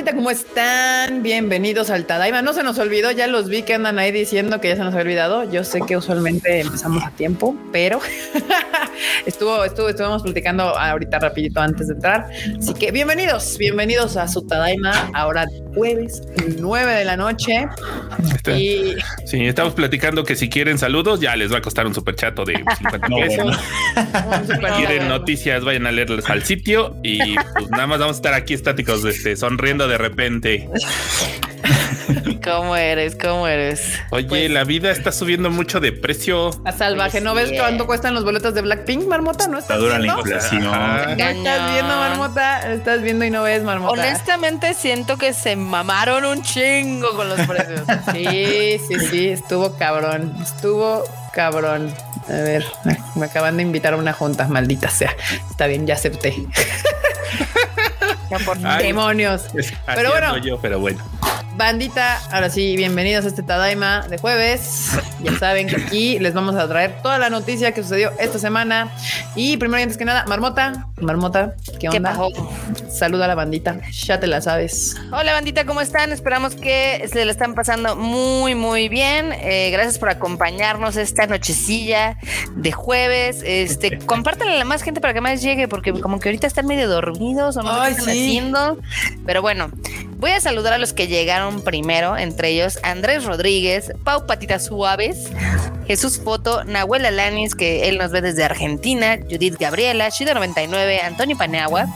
bandita? ¿Cómo están? Bienvenidos al Tadaima. No se nos olvidó, ya los vi que andan ahí diciendo que ya se nos ha olvidado. Yo sé que usualmente empezamos a tiempo, pero estuvo, estuvo, estuvimos platicando ahorita rapidito antes de entrar. Así que bienvenidos, bienvenidos a su Tadaima. Ahora jueves 9 de la noche. y... Sí, estamos platicando que si quieren saludos ya les va a costar un super chato de 50 pesos. si quieren noticias vayan a leerles al sitio y pues nada más vamos a estar aquí estáticos este, sonriendo de repente. ¿Cómo eres? ¿Cómo eres? Oye, pues la vida está subiendo mucho de precio. A salvaje. ¿No ves cuánto cuestan los boletos de Blackpink, Marmota? ¿No está dura la inflación. ¿No estás viendo, Marmota? Estás viendo y no ves, Marmota. Honestamente, siento que se mamaron un chingo con los precios. sí, sí, sí. Estuvo cabrón. Estuvo cabrón. A ver, me acaban de invitar a una junta, maldita sea. Está bien, ya acepté. por demonios. Pero bueno, yo, pero bueno. Bandita, ahora sí, bienvenidos a este Tadaima de jueves. Ya saben que aquí les vamos a traer toda la noticia que sucedió esta semana. Y primero y antes que nada, Marmota, Marmota, ¿qué onda? Saluda a la bandita, ya te la sabes. Hola bandita, ¿cómo están? Esperamos que se le están pasando muy, muy bien. Eh, gracias por acompañarnos esta nochecilla de jueves. Este, compártanle a la más gente para que más llegue, porque como que ahorita están medio dormidos o no están haciendo. Pero bueno, voy a saludar a los que llegaron primero, entre ellos Andrés Rodríguez, Pau Patitas Suaves, Jesús Foto, Nahuel Alanis, que él nos ve desde Argentina, Judith Gabriela, Shida99, Antonio Paneagua.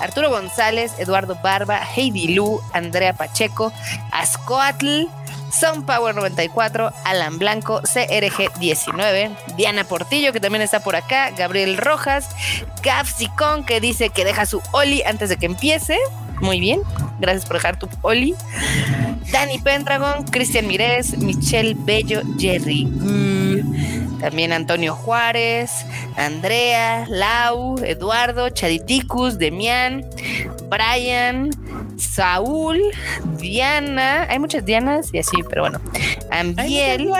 Arturo González, Eduardo Barba, Heidi Lu, Andrea Pacheco, Ascoatl, Son Power 94, Alan Blanco, CRG 19, Diana Portillo, que también está por acá, Gabriel Rojas, Gafsicon, que dice que deja su Oli antes de que empiece. Muy bien. Gracias por dejar tu Oli. Dani Pendragon, Cristian Mirés, Michelle Bello, Jerry. Mm, también Antonio Juárez, Andrea, Lau, Eduardo, Chaditicus, Demián, Brian, Saúl, Diana. Hay muchas Dianas y así, pero bueno. Ambiel.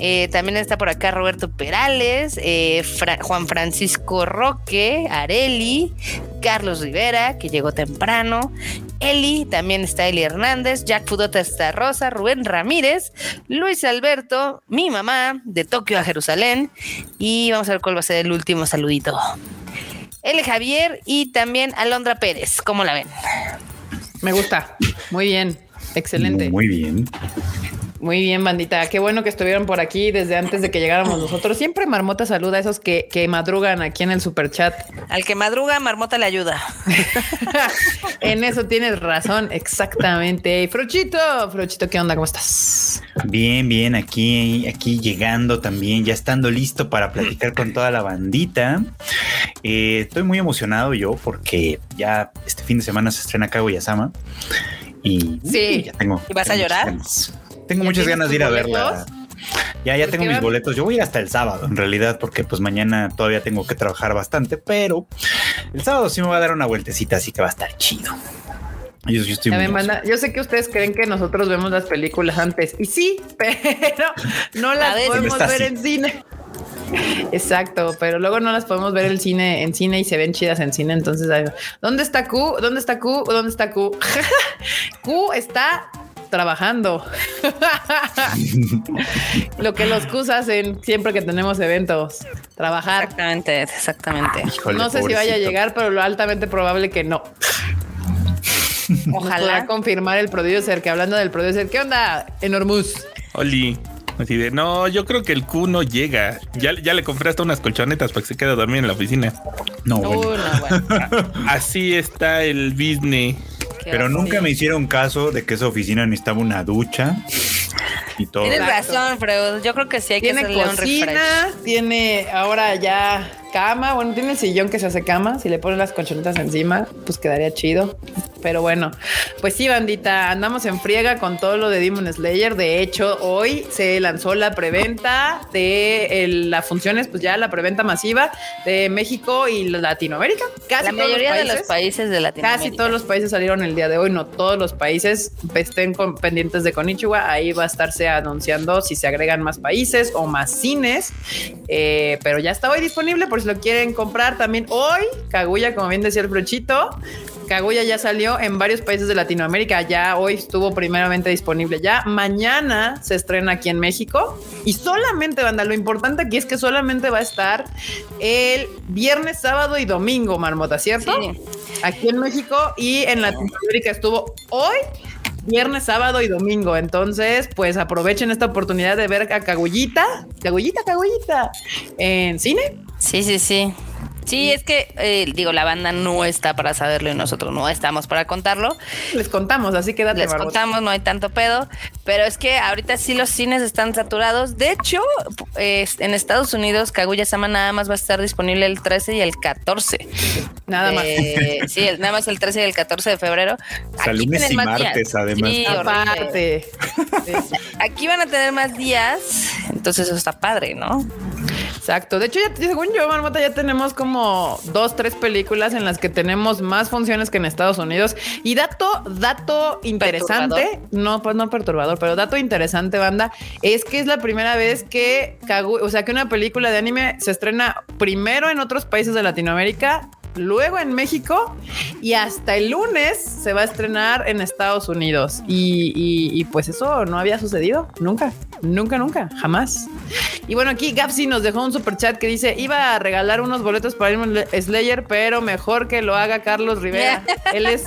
Eh, también está por acá Roberto Perales, eh, Juan Francisco Roque, Areli, Carlos Rivera, que llegó temprano, Eli, también está Eli Hernández, Jack Fudota está Rosa, Rubén Ramírez, Luis Alberto, mi mamá, de Tokio a Jerusalén, y vamos a ver cuál va a ser el último saludito. L. Javier y también Alondra Pérez, ¿cómo la ven? Me gusta, muy bien, excelente. Muy bien. Muy bien, bandita. Qué bueno que estuvieron por aquí desde antes de que llegáramos nosotros. Siempre Marmota saluda a esos que, madrugan aquí en el super chat. Al que madruga, Marmota le ayuda. en eso tienes razón, exactamente. Frochito, Frochito, ¿qué onda? ¿Cómo estás? Bien, bien, aquí, aquí llegando también, ya estando listo para platicar con toda la bandita. Eh, estoy muy emocionado yo porque ya este fin de semana se estrena Kaguya-sama. Y sí, ya tengo. ¿Y vas a llorar? Tengo muchas ganas de ir a verla. Ya, ya tengo mis boletos. Yo voy a ir hasta el sábado, en realidad, porque pues mañana todavía tengo que trabajar bastante, pero el sábado sí me va a dar una vueltecita, así que va a estar chido. Yo, yo, sé que ustedes creen que nosotros vemos las películas antes, y sí, pero no las podemos ver en cine. Exacto, pero luego no las podemos ver el cine en cine y se ven chidas en cine. Entonces, ¿dónde está Q? ¿Dónde está Q? ¿Dónde está Q? Q está trabajando. Lo que los Qs hacen siempre que tenemos eventos, trabajar. Exactamente, exactamente. no sé si vaya a llegar, pero lo altamente probable que no. Ojalá confirmar el producer, que hablando del producer, ¿qué onda, Enormus? Oli. Así de, no, yo creo que el Q no llega. Ya, ya le compré hasta unas colchonetas para que se quede a dormir en la oficina. No, bueno. Así está el business. Pero nunca me hicieron caso de que esa oficina necesitaba una ducha y todo. Tienes razón, Freud. Yo creo que sí hay que hacerle un refresh. Tiene ahora ya cama. Bueno, tiene el sillón que se hace cama. Si le ponen las colchonetas encima, pues quedaría chido. Pero bueno, pues sí, bandita, andamos en friega con todo lo de Demon Slayer. De hecho, hoy se lanzó la preventa de las funciones, pues ya la preventa masiva de México y Latinoamérica. Casi la mayoría de los países de Latinoamérica. Casi todos los países salieron el día de hoy, no todos los países. Estén pendientes de Konichiwa. Ahí va a estarse anunciando si se agregan más países o más cines. Eh, pero ya está hoy disponible por si lo quieren comprar también hoy. Kaguya, como bien decía el brochito, Kaguya ya salió en varios países de Latinoamérica. Ya hoy estuvo primeramente disponible. Ya mañana se estrena aquí en México y solamente, banda, lo importante aquí es que solamente va a estar el viernes, sábado y domingo, Marmota, ¿cierto? Aquí en México y en Latinoamérica estuvo hoy viernes, sábado y domingo. Entonces, pues aprovechen esta oportunidad de ver a Cagullita, Cagullita, Cagullita en cine. Sí, sí, sí. Sí, es que, eh, digo, la banda no está para saberlo y nosotros no estamos para contarlo. Les contamos, así que Les contamos, no hay tanto pedo. Pero es que ahorita sí los cines están saturados. De hecho, en Estados Unidos, Kaguya Sama nada más va a estar disponible el 13 y el 14. Nada más. sí, nada más el 13 y el 14 de febrero. Aquí lunes y martes, además. aparte. Aquí van a tener más días, entonces eso está padre, ¿no? Exacto. De hecho, ya, según yo, Marmota, ya tenemos como dos, tres películas en las que tenemos más funciones que en Estados Unidos. Y dato, dato interesante, no, pues no perturbador, pero dato interesante, banda, es que es la primera vez que o sea, que una película de anime se estrena primero en otros países de Latinoamérica luego en México y hasta el lunes se va a estrenar en Estados Unidos. Y, pues eso no había sucedido nunca, nunca, nunca, jamás. Y bueno, aquí Gapsi nos dejó un super chat que dice: Iba a regalar unos boletos para irme Slayer, pero mejor que lo haga Carlos Rivera. Él es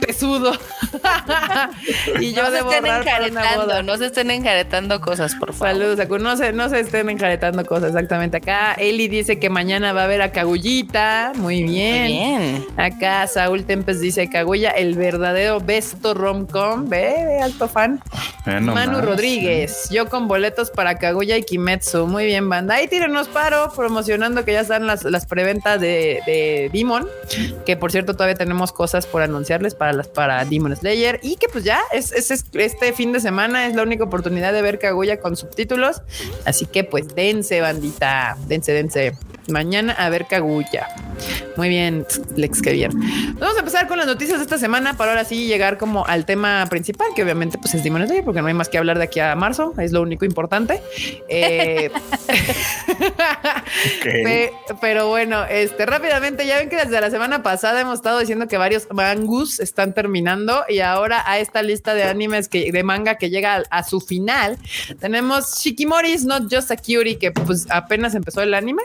pesudo. y yo no debo se estén boda. No se estén enjaretando cosas, por favor. Saludos, no se, no se estén enjaretando cosas, exactamente. Acá Eli dice que mañana va a ver a Cagullita. Muy bien bien. Acá Saúl Tempes dice Kaguya, el verdadero besto romcom. Ve, alto fan. Manu Rodríguez, yo con boletos para Kaguya y Kimetsu. Muy bien, banda. Ahí tírenos paro, promocionando que ya están las, las preventas de, de Demon. Que por cierto, todavía tenemos cosas por anunciarles para las para Demon Slayer. Y que pues ya es, es, este fin de semana es la única oportunidad de ver Kaguya con subtítulos. Así que pues dense, bandita. Dense, dense. Mañana a ver Kaguya. Muy bien, Lex, qué bien. Vamos a empezar con las noticias de esta semana para ahora sí llegar como al tema principal, que obviamente pues es Demon Slayer, porque no hay más que hablar de aquí a marzo, es lo único importante. Eh, pero bueno, este rápidamente, ya ven que desde la semana pasada hemos estado diciendo que varios mangus están terminando y ahora a esta lista de animes que, de manga que llega a, su final, tenemos Shikimori's Not Just a Cutie, que pues apenas empezó el anime,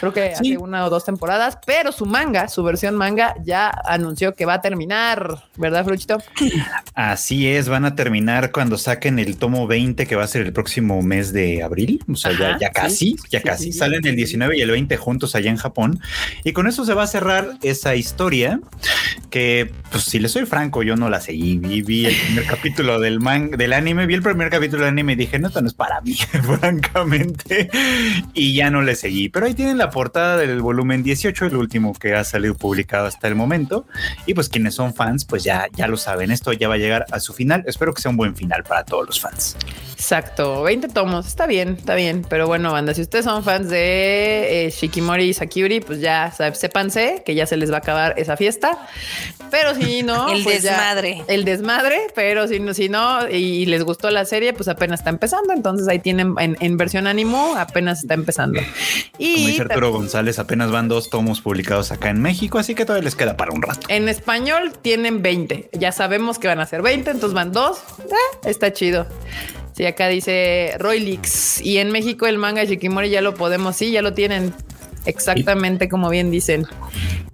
creo que hace una o dos temporadas, pero su manga, su versión manga, ya anunció que va a terminar, ¿verdad, Fruchito? Así es, van a terminar cuando saquen el tomo 20, que va a ser el próximo mes de abril. O sea, ya, casi, ya casi. Salen el 19 y el 20 juntos allá en Japón. Y con eso se va a cerrar esa historia que, pues, si le soy franco, yo no la seguí. Vi, vi el primer capítulo del man, del anime, vi el primer capítulo del anime y dije, no, esto no es para mí, francamente. Y ya no le seguí. Pero ahí tienen la portada del volumen 18, el último que ha salido publicado hasta el momento. Y pues quienes son fans, pues ya, ya lo saben, esto ya va a llegar a su final. Espero que sea un buen final para todos los fans. Exacto, 20 tomos, está bien, está bien. Pero bueno, banda, si ustedes son fans de eh, Shikimori y Sakuri, pues ya sépanse que ya se les va a acabar esa fiesta. Pero si no, el pues desmadre. el desmadre, pero si no, si no, y les gustó la serie, pues apenas está empezando. Entonces ahí tienen en, versión ánimo, apenas está empezando. Y Arturo González, apenas van dos tomos publicados acá en México, así que todavía les queda para un rato. En español tienen 20. Ya sabemos que van a ser 20, entonces van dos. Eh, está chido. Sí, acá dice Roylix. Y en México el manga de Shikimori ya lo podemos, sí, ya lo tienen exactamente como bien dicen.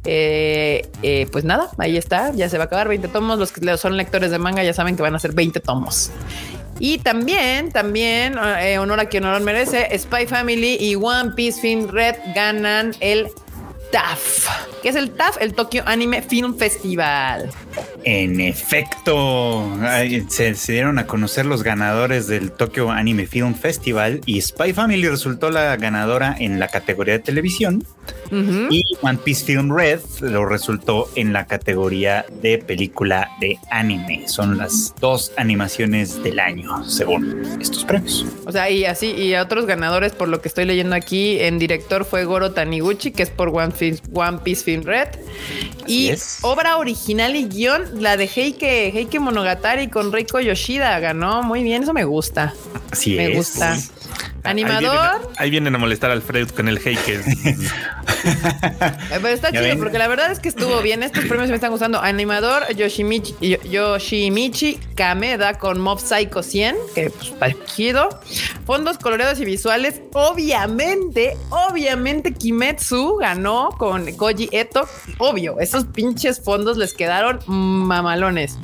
Eh, eh, pues nada, ahí está, ya se va a acabar 20 tomos. Los que son lectores de manga ya saben que van a ser 20 tomos. Y también, también, eh, honor a quien honor merece, Spy Family y One Piece Film Red ganan el TAF. ¿Qué es el TAF? El Tokyo Anime Film Festival. En efecto, se, dieron a conocer los ganadores del Tokyo Anime Film Festival y Spy Family resultó la ganadora en la categoría de televisión y One Piece Film Red lo resultó en la categoría de película de anime. Son las dos animaciones del año, según estos premios. O sea, y así, y otros ganadores, por lo que estoy leyendo aquí, en director fue Goro Taniguchi, que es por One Piece, One Piece Film Red. y obra original y guion, la de Heike, Heike Monogatari con Reiko Yoshida ganó. Muy bien, eso me gusta. Así me es. gusta. Animador. Ahí vienen, a molestar al Fred con el Heike. Pero está chido porque la verdad es que estuvo bien. Estos premios me están gustando. Animador Yoshimichi, Yoshimichi Kameda con Mob Psycho 100, que pues está chido. Fondos coloreados y visuales. Obviamente, obviamente Kimetsu ganó con Koji Eto. Obvio, esos pinches fondos les quedaron mamalones.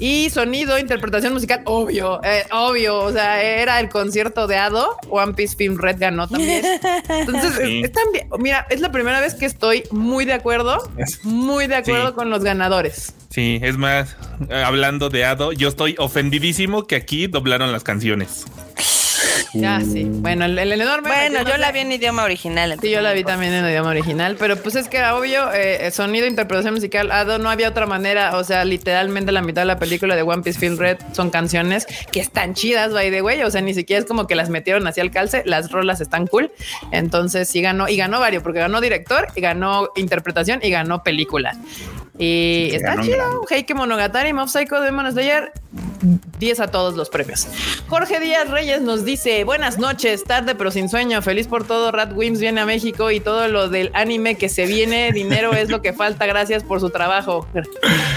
Y sonido, interpretación musical, obvio, eh, obvio. O sea, era el concierto de Ado. One Piece Film Red ganó también. Entonces, Mira, es la primera vez que estoy muy de acuerdo, muy de acuerdo con los ganadores. Sí, es más, eh, hablando de Ado, yo estoy ofendidísimo que aquí doblaron las canciones. Ya, sí. Bueno, el, enorme. Bueno, yo la vi en idioma original. Sí, yo la vi también en idioma original, pero pues es que era obvio, eh, sonido, interpretación musical, Ado, no había otra manera. O sea, literalmente la mitad de la película de One Piece Film Red son canciones que están chidas, by the way. O sea, ni siquiera es como que las metieron hacia el calce, las rolas están cool. Entonces sí ganó, y ganó varios, porque ganó director, y ganó interpretación, y ganó película. Y está chido. Heike Monogatari, Mob Psycho, Demon Slayer. 10 a todos los premios. Jorge Díaz Reyes nos dice: Buenas noches, tarde pero sin sueño. Feliz por todo. Rat Wims viene a México y todo lo del anime que se viene. Dinero es lo que falta. Gracias por su trabajo.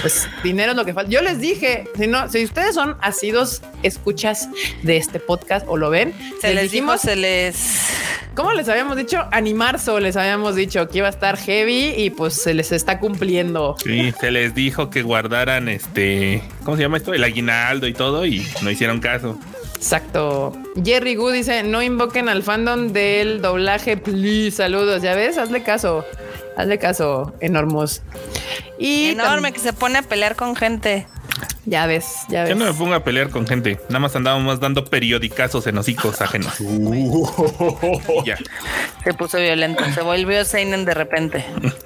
Pues dinero es lo que falta. Yo les dije: si no, si ustedes son asidos escuchas de este podcast o lo ven, se les, dijimos, se les. ¿Cómo les habíamos dicho? Animarzo, les habíamos dicho que iba a estar heavy y pues se les está cumpliendo. Sí, se les dijo que guardaran este, ¿cómo se llama esto? El aguinaldo y todo y no hicieron caso. Exacto. Jerry Gu dice, no invoquen al fandom del doblaje, please, saludos. Ya ves, hazle caso. Hazle caso, enormos. Y Enorme que se pone a pelear con gente. Ya ves, ya ves. Yo no me pongo a pelear con gente. Nada más andábamos dando periodicazos en hocicos ajenos. ya. Se puso violento. Se volvió Seinen de repente.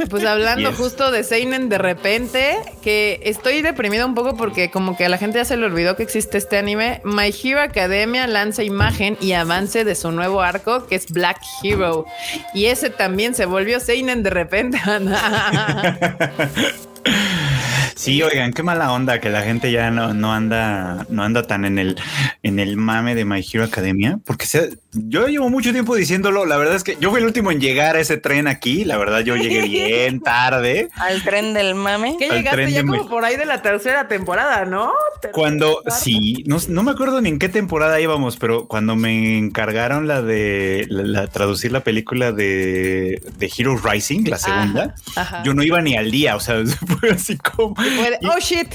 Pues hablando justo de Seinen de repente, que estoy deprimida un poco porque como que a la gente ya se le olvidó que existe este anime. My Hero Academia lanza imagen y avance de su nuevo arco que es Black Hero. Y ese también se volvió Seinen de repente. Sí, oigan, qué mala onda que la gente ya no, no anda, no anda tan en el, en el mame de My Hero Academia, porque yo llevo mucho tiempo diciéndolo. La verdad es que yo fui el último en llegar a ese tren aquí. La verdad, yo llegué bien tarde. Al tren del mame. Que llegaste ya como por ahí de la tercera temporada, ¿no? Cuando, sí, no, no, me acuerdo ni en qué temporada íbamos, pero cuando me encargaron la de la, traducir la película de, de Heroes Rising, la segunda, yo no iba ni al día. O sea, fue así como oh shit.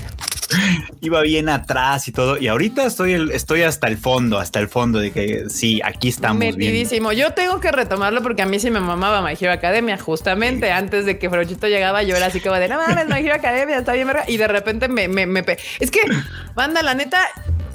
Iba bien atrás y todo. Y ahorita estoy, estoy hasta el fondo, hasta el fondo de que sí, aquí estamos. Metidísimo. Yo tengo que retomarlo porque a mí sí me mamaba My Hero Academia. Justamente antes de que Frochito llegaba, yo era así como de no mames, My Hero Academia está bien, verga. Y de repente me, me, me. Es que, banda, la neta,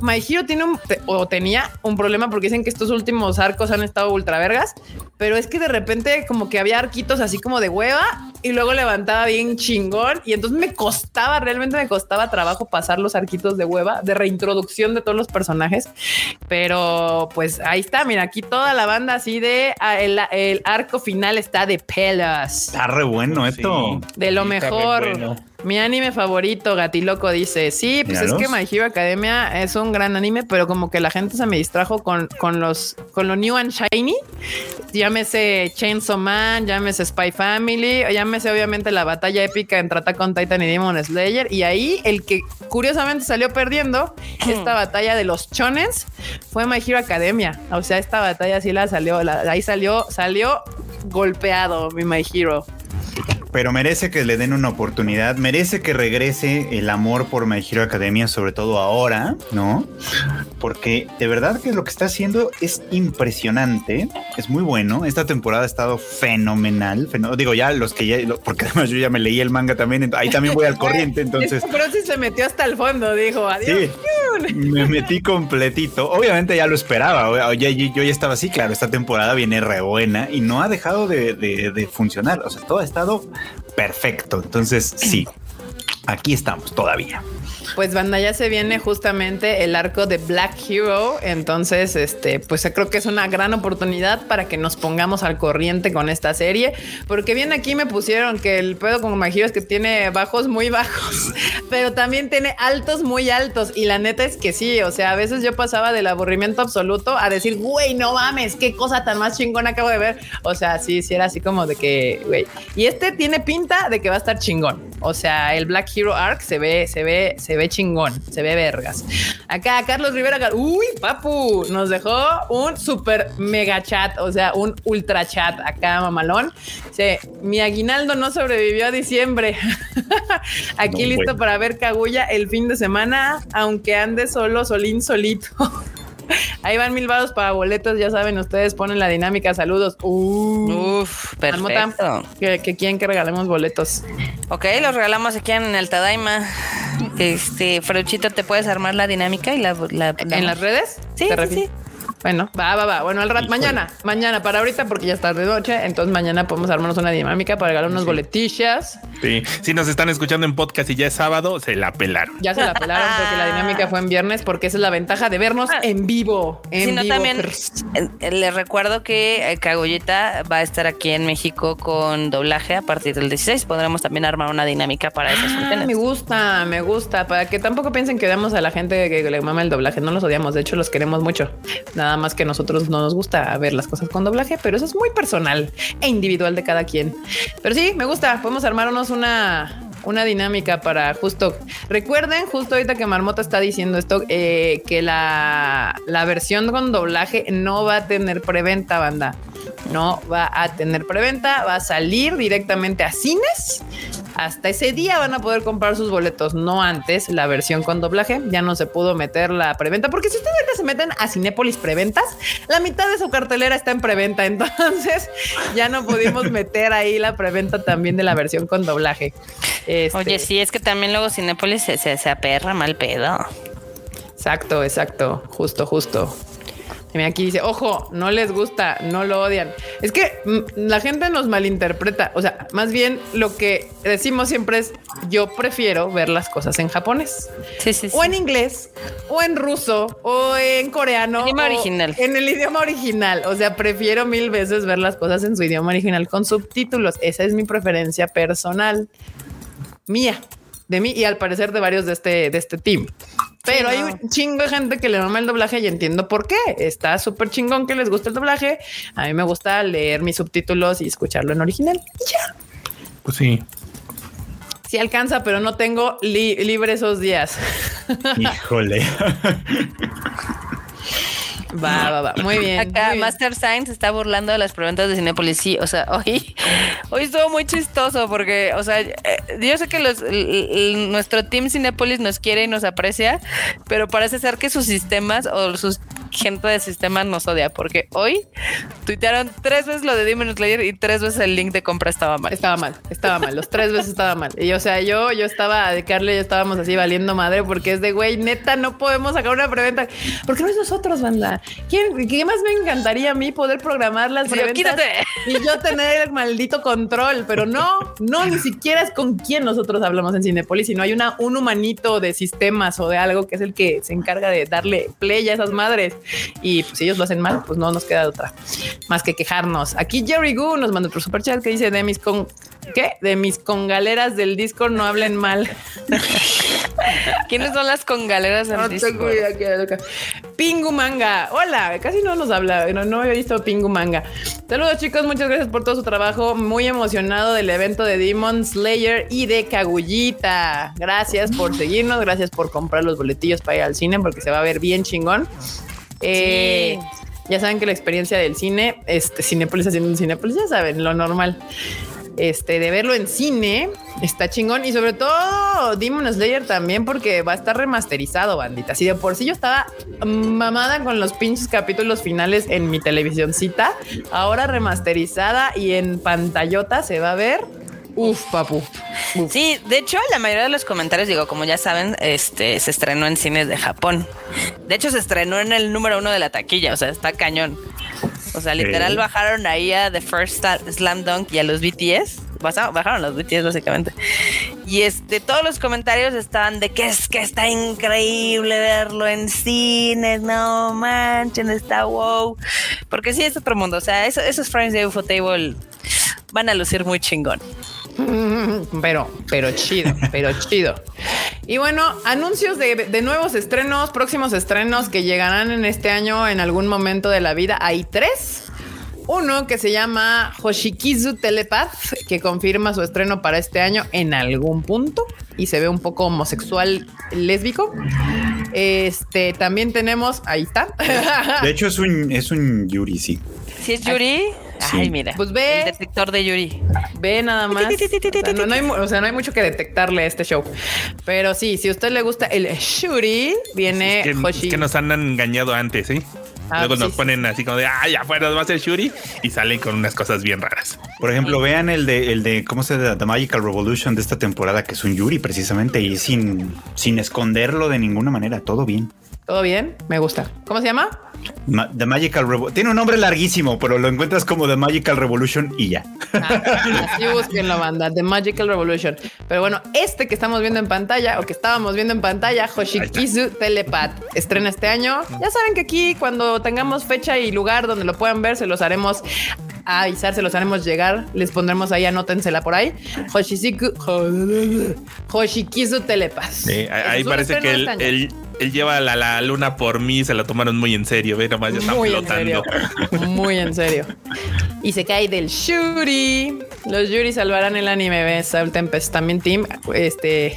My Hero tiene un o tenía un problema porque dicen que estos últimos arcos han estado ultra vergas, pero es que de repente como que había arquitos así como de hueva y luego levantaba bien chingón y entonces me costaba, realmente me costaba trabajo pasar los arquitos de hueva de reintroducción de todos los personajes, pero pues ahí está, mira, aquí toda la banda así de ah, el, arco final está de pelas. Está re bueno esto. De lo mejor. Mi anime favorito, Gatiloco dice, sí, pues es que My Hero Academia es un gran anime, pero como que la gente se me distrajo con, con los con lo new and shiny. Llámese Chainsaw Man, llámese Spy Family, llámese obviamente la batalla épica entre Attack on Titan y Demon Slayer. Y ahí el que curiosamente salió perdiendo esta batalla de los chones fue My Hero Academia. O sea, esta batalla sí la salió, ahí salió, salió golpeado mi My Hero pero merece que le den una oportunidad, merece que regrese el amor por My Hero Academia, sobre todo ahora, ¿no? Porque de verdad que lo que está haciendo es impresionante, es muy bueno. Esta temporada ha estado fenomenal. digo, ya los que ya, porque además yo ya me leí el manga también, ahí también voy al corriente, entonces. Pero sí se metió hasta el fondo, dijo, adiós. Sí, me metí completito. Obviamente ya lo esperaba, yo, yo ya estaba así, claro, esta temporada viene re buena y no ha dejado de, de funcionar. O sea, todo ha estado perfecto. Entonces, sí, aquí estamos todavía. Pues banda, ya se viene justamente el arco de Black Hero. Entonces, este, pues creo que es una gran oportunidad para que nos pongamos al corriente con esta serie. Porque bien aquí me pusieron que el pedo con My Hero es que tiene bajos muy bajos. pero también tiene altos muy altos. Y la neta es que sí, o sea, a veces yo pasaba del aburrimiento absoluto a decir, güey, no mames, qué cosa tan más chingón acabo de ver. O sea, sí, sí era así como de que, güey. Y este tiene pinta de que va a estar chingón. O sea, el Black Hero Arc se ve, se ve, se ve chingón, se ve vergas. Acá Carlos Rivera, uy, papu, nos dejó un super mega chat, o sea, un ultra chat acá, mamalón. Dice, mi aguinaldo no sobrevivió a diciembre. Aquí listo para ver Cagulla el fin de semana, aunque ande solo, solín, solito. Ahí van mil vados para boletos, ya saben, ustedes ponen la dinámica. Saludos. Uh, Uf, perfecto. que, que quieren que regalemos boletos. Ok, los regalamos aquí en el Tadaima. Este, Fruchito, ¿te puedes armar la dinámica y la, en las redes? Sí, sí, sí. Bueno, va, va, va. Bueno, al rato, mañana, mañana, para ahorita, porque ya está de noche. Entonces, mañana podemos armarnos una dinámica para regalar unos boletillas. Sí, si nos están escuchando en podcast y ya es sábado, se la pelaron. Ya se la pelaron porque la dinámica fue en viernes, porque esa es la ventaja de vernos ah. en vivo. En vivo. también eh, les recuerdo que eh, Cagolleta va a estar aquí en México con doblaje a partir del 16. Podremos también armar una dinámica para esas ah, Me gusta, me gusta. Para que tampoco piensen que odiamos a la gente que le mama el doblaje. No los odiamos, de hecho, los queremos mucho. Nada más que nosotros no nos gusta ver las cosas con doblaje, pero eso es muy personal e individual de cada quien. Pero sí, me gusta. Podemos armarnos una, una dinámica para justo. Recuerden, justo ahorita que Marmota está diciendo esto, eh, que la, la versión con doblaje no va a tener preventa, banda. No va a tener preventa, va a salir directamente a cines hasta ese día van a poder comprar sus boletos, no antes la versión con doblaje. Ya no se pudo meter la preventa, porque si ustedes se meten a Cinépolis preventas, la mitad de su cartelera está en preventa. Entonces ya no pudimos meter ahí la preventa también de la versión con doblaje. Este Oye, sí, es que también luego Cinépolis se, se, se aperra mal pedo. Exacto, exacto, justo, justo aquí dice, ojo, no les gusta, no lo odian. Es que mm, la gente nos malinterpreta. O sea, más bien lo que decimos siempre es, yo prefiero ver las cosas en japonés. Sí, sí, O en inglés, o en ruso, o en coreano. Idioma original. En el idioma original. O sea, prefiero mil veces ver las cosas en su idioma original con subtítulos. Esa es mi preferencia personal. Mía de mí y al parecer de varios de este, de este team. Pero hay un chingo de gente que le mama el doblaje y entiendo por qué. Está súper chingón que les guste el doblaje. A mí me gusta leer mis subtítulos y escucharlo en original. Ya. Pues sí. Sí alcanza, pero no tengo libre esos días. Híjole. Va, va, va. Muy bien. Acá Master Science está burlando de las preguntas de Cinepolis. Sí, o sea, hoy, hoy estuvo muy chistoso porque, o sea, eh, yo sé que los, nuestro team Cinepolis nos quiere y nos aprecia, pero parece ser que sus sistemas o sus gente de sistemas nos odia porque hoy tuitearon tres veces lo de Demon Slayer y tres veces el link de compra estaba mal. Estaba mal, estaba mal. Los tres veces estaba mal. Y o sea, yo, yo estaba de Carly, yo estábamos así valiendo madre porque es de güey, neta, no podemos sacar una preventa. Porque no es nosotros, banda. ¿Qué más me encantaría a mí poder programar las preventas y yo tener el maldito control? Pero no, no, ni siquiera es con quién nosotros hablamos en Cinepolis, sino hay una, un humanito de sistemas o de algo que es el que se encarga de darle play a esas madres. Y pues, si ellos lo hacen mal, pues no nos queda otra más que quejarnos. Aquí Jerry Goo nos manda otro super chat que dice de mis con ¿qué? De mis congaleras del Discord no hablen mal. ¿Quiénes son las congaleras del no Discord? Pingu Manga. Hola, casi no nos habla. No, no había visto Pingu Manga. Saludos chicos, muchas gracias por todo su trabajo. Muy emocionado del evento de Demon Slayer y de Kagullita. Gracias por seguirnos, gracias por comprar los boletillos para ir al cine porque se va a ver bien chingón. Eh, ya saben que la experiencia del cine, este Cinepolis haciendo un Cinepolis, ya saben, lo normal. Este, de verlo en cine, está chingón. Y sobre todo Demon Slayer también, porque va a estar remasterizado, bandita. Si de por sí yo estaba mamada con los pinches capítulos finales en mi televisioncita, ahora remasterizada y en pantallota se va a ver Uf, papu. Sí, de hecho, la mayoría de los comentarios, digo, como ya saben, este se estrenó en cines de Japón. De hecho, se estrenó en el número uno de la taquilla, o sea, está cañón. O sea, literal bajaron ahí a The First Slam Dunk y a los BTS. Bajaron los BTS básicamente. Y este, todos los comentarios estaban de que es que está increíble verlo en cines, no manchen, está wow. Porque sí es otro mundo. O sea, esos frames de UFO Table van a lucir muy chingón. Pero, pero chido, pero chido. Y bueno, anuncios de, de, nuevos estrenos, próximos estrenos que llegarán en este año en algún momento de la vida. Hay tres. Uno que se llama Hoshikizu Telepath, que confirma su estreno para este año en algún punto y se ve un poco homosexual lésbico. Este también tenemos, ahí está. De hecho, es un, es un Yuri, sí. ¿Sí es Yuri? Ay, mira. Pues ve. El detector de Yuri. Ve nada más. no, hay, o sea, no hay mucho que detectarle a este show. Pero sí, si a usted le gusta el Yuri, viene es que, que nos han engañado antes, ¿sí? Ah, Luego nos ponen así como de, ah, ya afuera va a ser Shuri y salen con unas cosas bien raras. Por ejemplo, vean el de, el de, ¿cómo se llama? The Magical Revolution de esta temporada, que es un Yuri precisamente y sin, sin esconderlo de ninguna manera, todo bien. ¿Todo bien? Me gusta. ¿Cómo se llama? The Magical Revolution. Tiene un nombre larguísimo, pero lo encuentras como The Magical Revolution y ya. Ah, así busquen la banda, The Magical Revolution. Pero bueno, este que estamos viendo en pantalla o que estábamos viendo en pantalla, Hoshikizu Telepath, estrena este año. Ya saben que aquí cuando tengamos fecha y lugar donde lo puedan ver, se los haremos avisar, se los haremos llegar. Les pondremos ahí, anótensela por ahí. Hoshikizu, Hoshikizu Telepath. ahí parece que el él lleva la, la, luna por mí, se la tomaron muy en serio, ve nomás ya están muy flotando. muy en serio. Y se cae del Shuri. Los Yuri salvarán el anime, ¿ves? Saul Tempest, también Team. Este.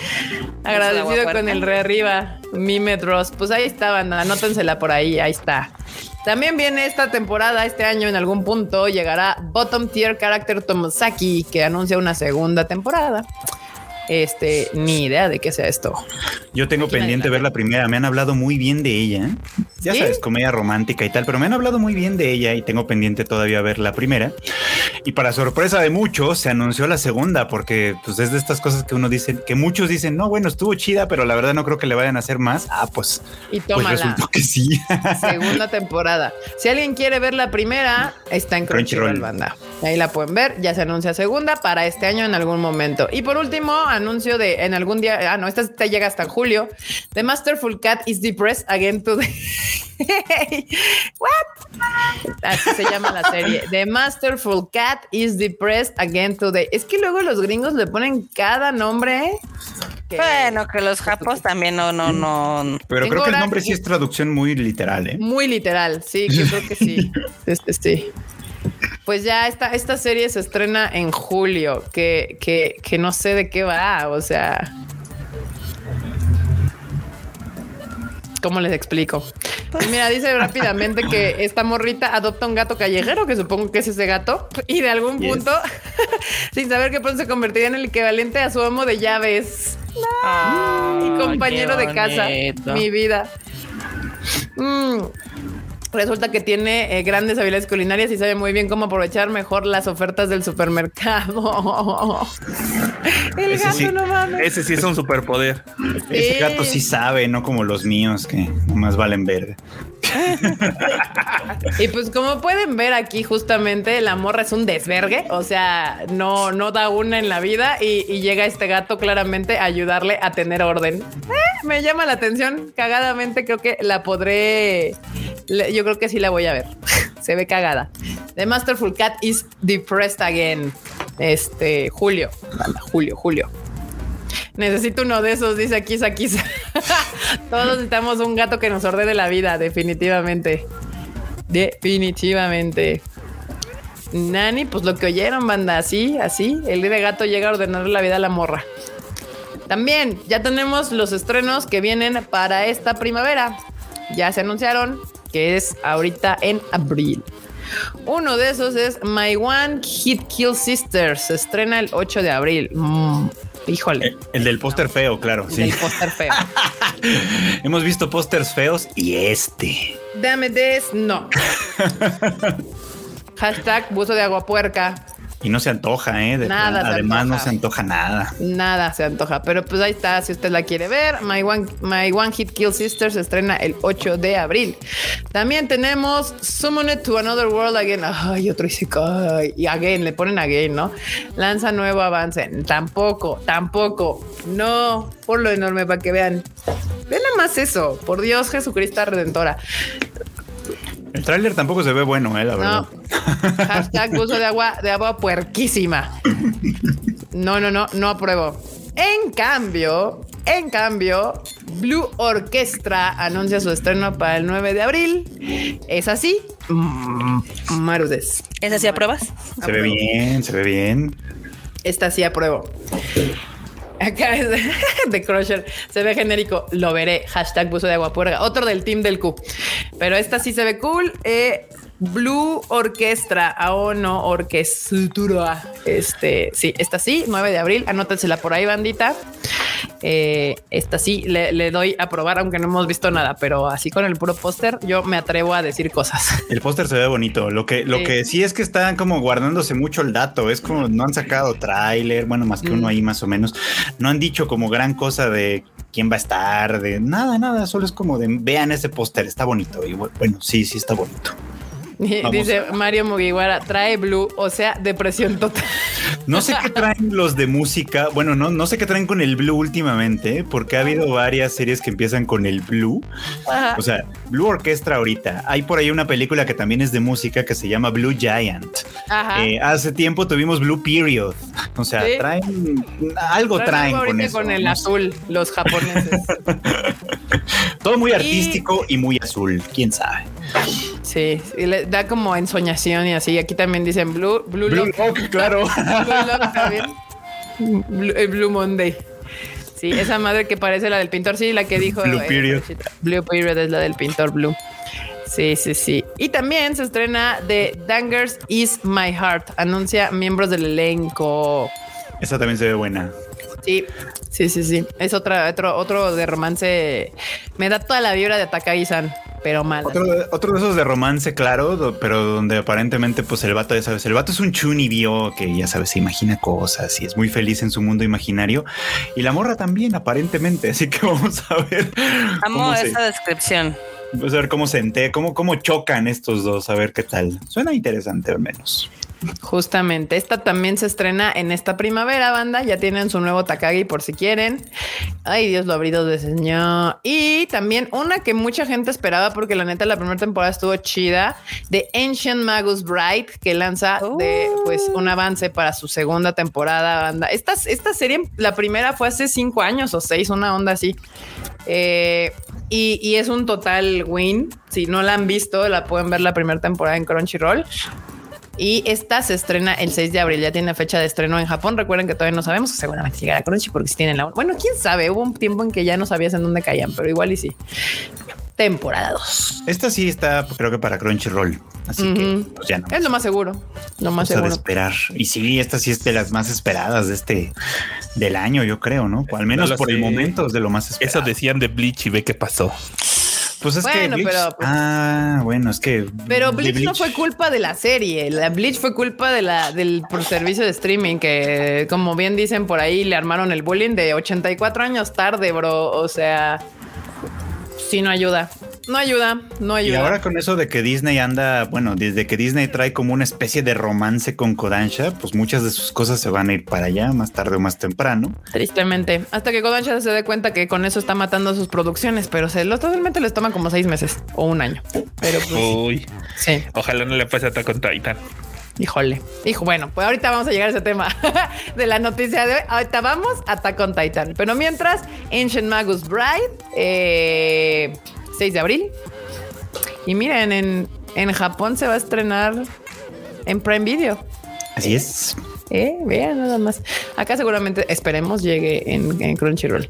agradecido con el re arriba. Mime Dross. Pues ahí está, banda. Anótensela por ahí, ahí está. También viene esta temporada, este año en algún punto, llegará Bottom Tier Character Tomosaki, que anuncia una segunda temporada. Este, ni idea de qué sea esto. Yo tengo pendiente ver la primera. Me han hablado muy bien de ella. Ya sabes, comedia romántica y tal, pero me han hablado muy bien de ella y tengo pendiente todavía ver la primera. Y para sorpresa de muchos, se anunció la segunda, porque pues es de estas cosas que uno dice, que muchos dicen, no, bueno, estuvo chida, pero la verdad no creo que le vayan a hacer más. Ah, pues, y pues resultó que sí. Segunda temporada. Si alguien quiere ver la primera, está en Crunchyroll, banda. Ahí la pueden ver. Ya se anuncia segunda para este año en algún momento. Y por último, anuncio de en algún día, ah, no, esta, llega hasta julio. The Masterful Cat is depressed again today. What? Así se llama la serie. The Masterful Cat is depressed again today. Es que luego los gringos le ponen cada nombre. Bueno, que los japos también no, no, no. Pero creo que el nombre sí es traducción muy literal, ¿eh? Muy literal, sí, creo que sí. Este, sí. Pues ya esta, esta serie se estrena en julio, que, que, que no sé de qué va, o sea. ¿Cómo les explico? Pues mira, dice rápidamente que esta morrita adopta un gato callejero, que supongo que es ese gato, y de algún punto, sin saber qué pronto se convertiría en el equivalente a su amo de llaves. y compañero de casa. Mi vida. Mm. Resulta que tiene eh, grandes habilidades culinarias y sabe muy bien cómo aprovechar mejor las ofertas del supermercado. El gato no mames. Ese sí es un superpoder. Ese gato sí sabe, no como los míos que nomás valen verde. y pues como pueden ver aquí justamente la morra es un desvergue, o sea, no, no da una en la vida y, llega este gato claramente a ayudarle a tener orden. Eh, me llama la atención, cagadamente creo que la podré, yo creo que sí la voy a ver, se ve cagada. The Masterful Cat is depressed again. Este, Julio, Julio, Julio. Necesito uno de esos, dice aquí. Todos necesitamos un gato que nos ordene la vida, definitivamente. Definitivamente. Nani, pues lo que oyeron, banda, así, así. El de gato llega a ordenar la vida a la morra. También ya tenemos los estrenos que vienen para esta primavera. Ya se anunciaron que es ahorita en abril. Uno de esos es My One Hit Kill Sisters. Se estrena el 8 de abril. Mm, híjole. El, del póster feo, claro. El del póster feo. Hemos visto pósters feos y este. Dame des, no. Hashtag buzo de agua puerca. Y no se antoja, ¿eh? nada. Además, no se antoja nada. Nada se antoja. Pero pues ahí está. Si usted la quiere ver, My One, My One Hit Kill Sister se estrena el 8 de abril. También tenemos Summon to Another World Again. Ay, otro Isekai. Y again, le ponen again, ¿no? Lanza nuevo avance. Tampoco, tampoco. No, por lo enorme para que vean. Vean nada más eso. Por Dios, Jesucristo Redentora. El tráiler tampoco se ve bueno, eh, la verdad. Hashtag uso de agua, de agua puerquísima. No, no, no, no apruebo. En cambio, en cambio, Blue Orchestra anuncia su estreno para el 9 de abril. ¿Es así? Mm, marudes. ¿Es así apruebas? Se ve bien, se ve bien. Esta sí apruebo. Acá es de, Crusher. Se ve genérico. Lo veré. Hashtag buzo de agua puerga. Otro del team del Q. Pero esta sí se ve cool. Eh, Blue Orquestra, a o no orquestura. Este, sí, esta sí, 9 de abril, anótensela por ahí, bandita. Eh, esta sí, le, doy a probar, aunque no hemos visto nada, pero así con el puro póster, yo me atrevo a decir cosas. El póster se ve bonito. Lo que, lo que sí es que están como guardándose mucho el dato. Es como no han sacado tráiler, bueno, más que uno mm. ahí más o menos. No han dicho como gran cosa de quién va a estar, de nada, nada. Solo es como de vean ese póster, está bonito. Y bueno, sí, sí está bonito. Dice Mario Mugiwara, trae blue, o sea, depresión total. No sé qué traen los de música. Bueno, no, no sé qué traen con el blue últimamente, porque ha habido varias series que empiezan con el blue. O sea, Blue Orquestra ahorita. Hay por ahí una película que también es de música que se llama Blue Giant. Eh, hace tiempo tuvimos Blue Period. O sea, traen algo traen, con eso. Con el azul, los japoneses. Todo muy artístico y, muy azul, quién sabe. Sí, y le da como ensoñación y así. Aquí también dicen Blue, Blue, Blue Lock, claro. Blue Lock también. Blue, eh, Blue, Monday. Sí, esa madre que parece la del pintor, sí, la que dijo. Blue eh, Period. Blue Period es la del pintor Blue. Sí, sí, sí. Y también se estrena The Dangers Is My Heart. Anuncia miembros del elenco. Esa también se ve buena. Sí, sí, sí, sí. Es otra, otro, otro de romance. Me da toda la vibra de Takagi-san pero mal. Otro, de esos de romance, claro, pero donde aparentemente, pues el vato, ya sabes, el vato es un chuni vio que ya sabes, se imagina cosas y es muy feliz en su mundo imaginario. Y la morra también, aparentemente. Así que vamos a ver. Amo esa descripción. Vamos a ver cómo se ente, cómo, cómo chocan estos dos, a ver qué tal. Suena interesante al menos. Justamente, esta también se estrena en esta primavera, banda. Ya tienen su nuevo Takagi por si quieren. Ay, Dios, lo abrido de señor. Y también una que mucha gente esperaba, porque la neta la primera temporada estuvo chida, de Ancient Magus Bright, que lanza de, pues, un avance para su segunda temporada, banda. Esta, esta serie, la primera fue hace cinco años o seis, una onda así. Eh, y, y, es un total win. Si no la han visto, la pueden ver la primera temporada en Crunchyroll. Y esta se estrena el 6 de abril. Ya tiene fecha de estreno en Japón. Recuerden que todavía no sabemos. Seguramente llegará Crunchy porque si tienen la. Bueno, quién sabe. Hubo un tiempo en que ya no sabías en dónde caían, pero igual y sí. Temporada 2. Esta sí está, creo que para Crunchyroll. Así que pues ya no. Es lo más seguro. Lo más seguro. De esperar. Y sí, esta sí es de las más esperadas de este del año, yo creo, ¿no? al menos por el momento es de lo más esperado. Eso decían de Bleach y ve qué pasó. Pues es que Bleach, pero, pues, ah, bueno, es que pero Bleach, no fue culpa de la serie, la Bleach fue culpa de la del por servicio de streaming que como bien dicen por ahí le armaron el bullying de 84 años tarde, bro, o sea, sí no ayuda. No ayuda, no ayuda. Y ahora con eso de que Disney anda, bueno, desde que Disney trae como una especie de romance con Kodansha, pues muchas de sus cosas se van a ir para allá más tarde o más temprano. Tristemente, hasta que Kodansha se dé cuenta que con eso está matando sus producciones, pero se lo totalmente les toma como seis meses o un año. Pero pues, Uy, sí. Ojalá no le pase a con Titan. Híjole, hijo, bueno, pues ahorita vamos a llegar a ese tema de la noticia de hoy. Ahorita vamos a Attack on Titan. Pero mientras, Ancient Magus Bride, eh, 6 de abril. Y miren, en, en Japón se va a estrenar en Prime Video. Así es. Eh, vean nada más. Acá seguramente esperemos llegue en, en Crunchyroll.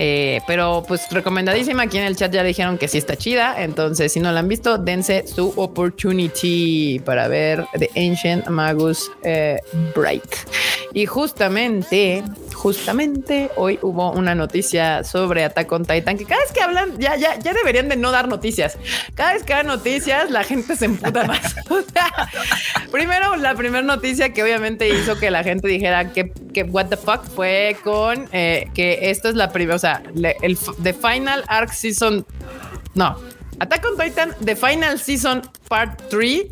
Eh, pero pues recomendadísima. Aquí en el chat ya dijeron que sí está chida. Entonces, si no la han visto, dense su opportunity para ver The Ancient Magus eh, Break. Y justamente, justamente hoy hubo una noticia sobre Attack on Titan que cada vez que hablan, ya, ya, ya deberían de no dar noticias. Cada vez que dan noticias, la gente se emputa más. primero, la primera noticia que obviamente hizo que la gente dijera que, que what the fuck fue con eh, que esto es la primera, o sea, el The Final Arc Season. No. Attack on Titan, The Final Season Part 3,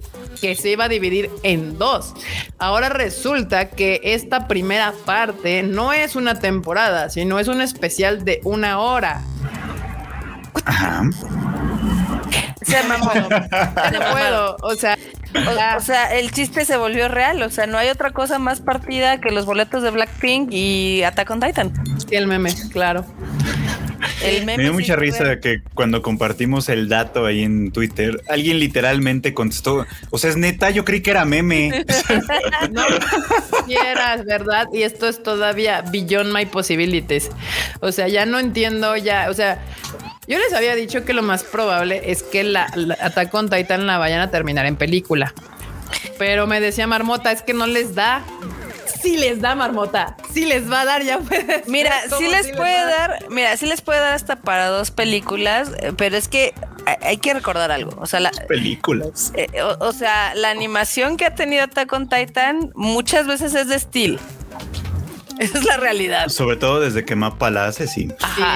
que se iba a dividir en dos. Ahora resulta que esta primera parte no es una temporada, sino es un especial de una hora. Ajá. Se no puedo. O sea, O, sea, el chiste se volvió real. O sea, no hay otra cosa más partida que los boletos de Blackpink y Attack on Titan. Sí, el meme, claro. Me dio mucha risa que cuando compartimos el dato ahí en Twitter, alguien literalmente contestó, o sea, es neta, yo creí que era meme. no quieras, ¿verdad? Y esto es todavía beyond my possibilities. O sea, ya no entiendo, ya, o sea, yo les había dicho que lo más probable es que la, la Attack on Titan la vayan a terminar en película. Pero me decía Marmota, es que no les da sí les da marmota, sí les va a dar, ya Mira, sí les puede dar, mira, sí les puede dar hasta para dos películas, eh, pero es que hay que recordar algo, o sea, las películas. Eh, o, sea, la animación que ha tenido Attack on Titan muchas veces es de estilo. Esa es la realidad. Sobre todo desde que Mapa la hace, sí.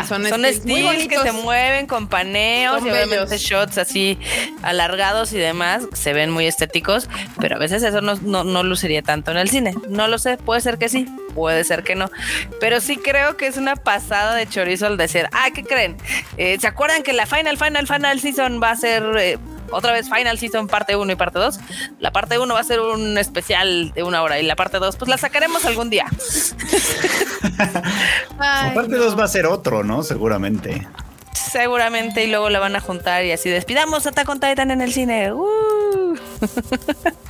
son, son estilos que se mueven con paneos y obviamente shots así alargados y demás. Se ven muy estéticos, pero a veces eso no, no, luciría tanto en el cine. No lo sé, puede ser que sí, puede ser que no. Pero sí creo que es una pasada de chorizo al decir, ah, ¿qué creen? Eh, ¿Se acuerdan que la Final, Final, Final Season va a ser... Eh, otra vez Final Season parte 1 y parte 2. La parte 1 va a ser un especial de una hora y la parte 2 pues la sacaremos algún día. la parte 2 va a ser otro, ¿no? Seguramente. Seguramente y luego la van a juntar y así despidamos a Attack Titan en el cine. Uh.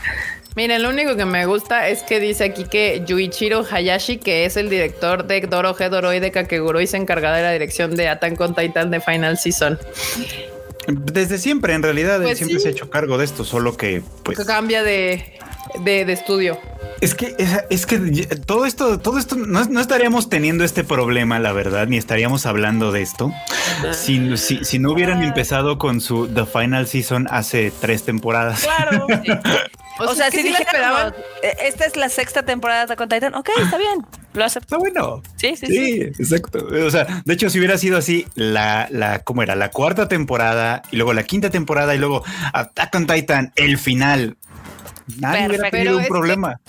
Miren, lo único que me gusta es que dice aquí que Yuichiro Hayashi, que es el director de Doro Hedoro y de Kakeguroi, se encarga de la dirección de Attack on Titan de Final Season. Desde siempre, en realidad, él pues siempre se ha hecho cargo de esto, solo que pues. Cambia de, de, estudio. Es que, es que todo esto, todo esto, no, estaríamos teniendo este problema, la verdad, ni estaríamos hablando de esto si, si, no hubieran empezado con su The Final Season hace tres temporadas. Claro. O, sea, si dijéramos, eh, esta es la sexta temporada de Attack Titan, ok, está bien, lo acepto. Está bueno. Sí, sí, sí, exacto. O sea, de hecho, si hubiera sido así, la, la, ¿cómo era? La cuarta temporada y luego la quinta temporada y luego Attack on Titan, el final. Nadie hubiera tenido un problema.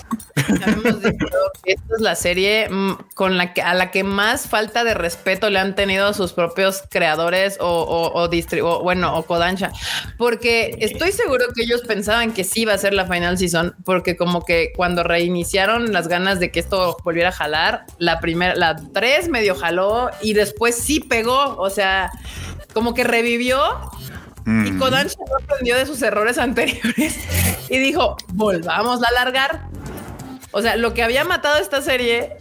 esta es la serie mm, con la que a la que más falta de respeto le han tenido a sus propios creadores o, o, o, bueno, o Kodansha, porque estoy seguro que ellos pensaban que sí iba a ser la final season, porque como que cuando reiniciaron las ganas de que esto volviera a jalar, la primera, la 3 medio jaló y después sí pegó, o sea, como que revivió y Kodansha no aprendió de sus errores anteriores y dijo, volvamos a alargar. O sea, lo que había matado esta serie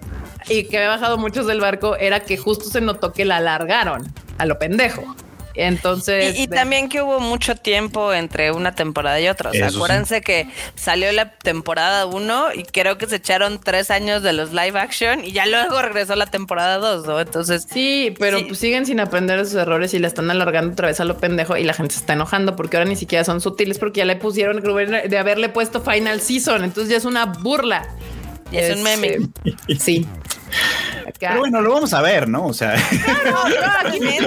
y que había bajado muchos del barco era que justo se notó que la alargaron a lo pendejo. Entonces. Y, también que hubo mucho tiempo entre una temporada y otra. O sea, acuérdense que salió la temporada 1 y creo que se echaron tres años de los live action y ya luego regresó la temporada 2, ¿no? Entonces. Sí, pero pues siguen sin aprender de sus errores y la están alargando otra vez a lo pendejo y la gente se está enojando porque ahora ni siquiera son sutiles porque ya le pusieron de haberle puesto Final Season. Entonces ya es una burla. Es, un meme. Sí. Pero bueno, lo vamos a ver, ¿no? O sea. No, no, aquí me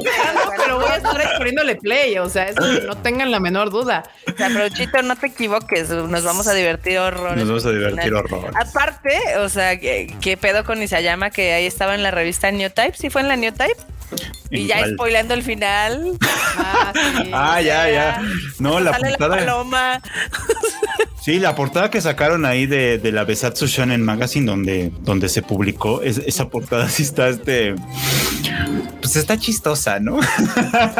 pero voy a estar poniéndole play. O sea, eso no tengan la menor duda. O sea, pero Chito, no te equivoques. Nos vamos a divertir horror. Nos vamos a divertir horror. Aparte, o sea, ¿qué, pedo con Isayama que ahí estaba en la revista New Type? ¿Sí fue en la New Type? Y ya spoilando el final. Ah, ah ya, ya. No, la. La paloma. Sí, la portada que sacaron ahí de, de la Besatsu Shonen Magazine, donde, donde se publicó, esa portada sí está este. Pues está chistosa, ¿no?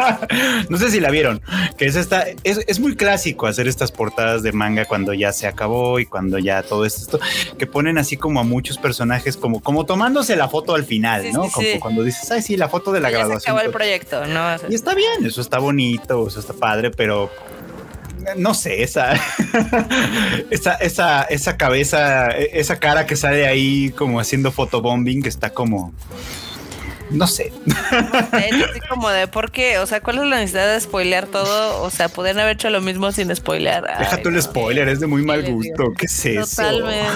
no sé si la vieron. Que es esta. Es, es, muy clásico hacer estas portadas de manga cuando ya se acabó y cuando ya todo esto. Que ponen así como a muchos personajes, como, como tomándose la foto al final, ¿no? como cuando dices, ay, sí, la foto de la graduación. Se acabó el proyecto, ¿no? Y está bien, eso está bonito, eso está padre, pero no sé, esa, esa, esa, esa cabeza, esa cara que sale ahí como haciendo fotobombing, que está como, no sé. así como de por qué, o sea, ¿cuál es la necesidad de spoilear todo? O sea, pueden haber hecho lo mismo sin spoilear. Déjate el spoiler, es de muy mal gusto. ¿Qué es eso? Totalmente.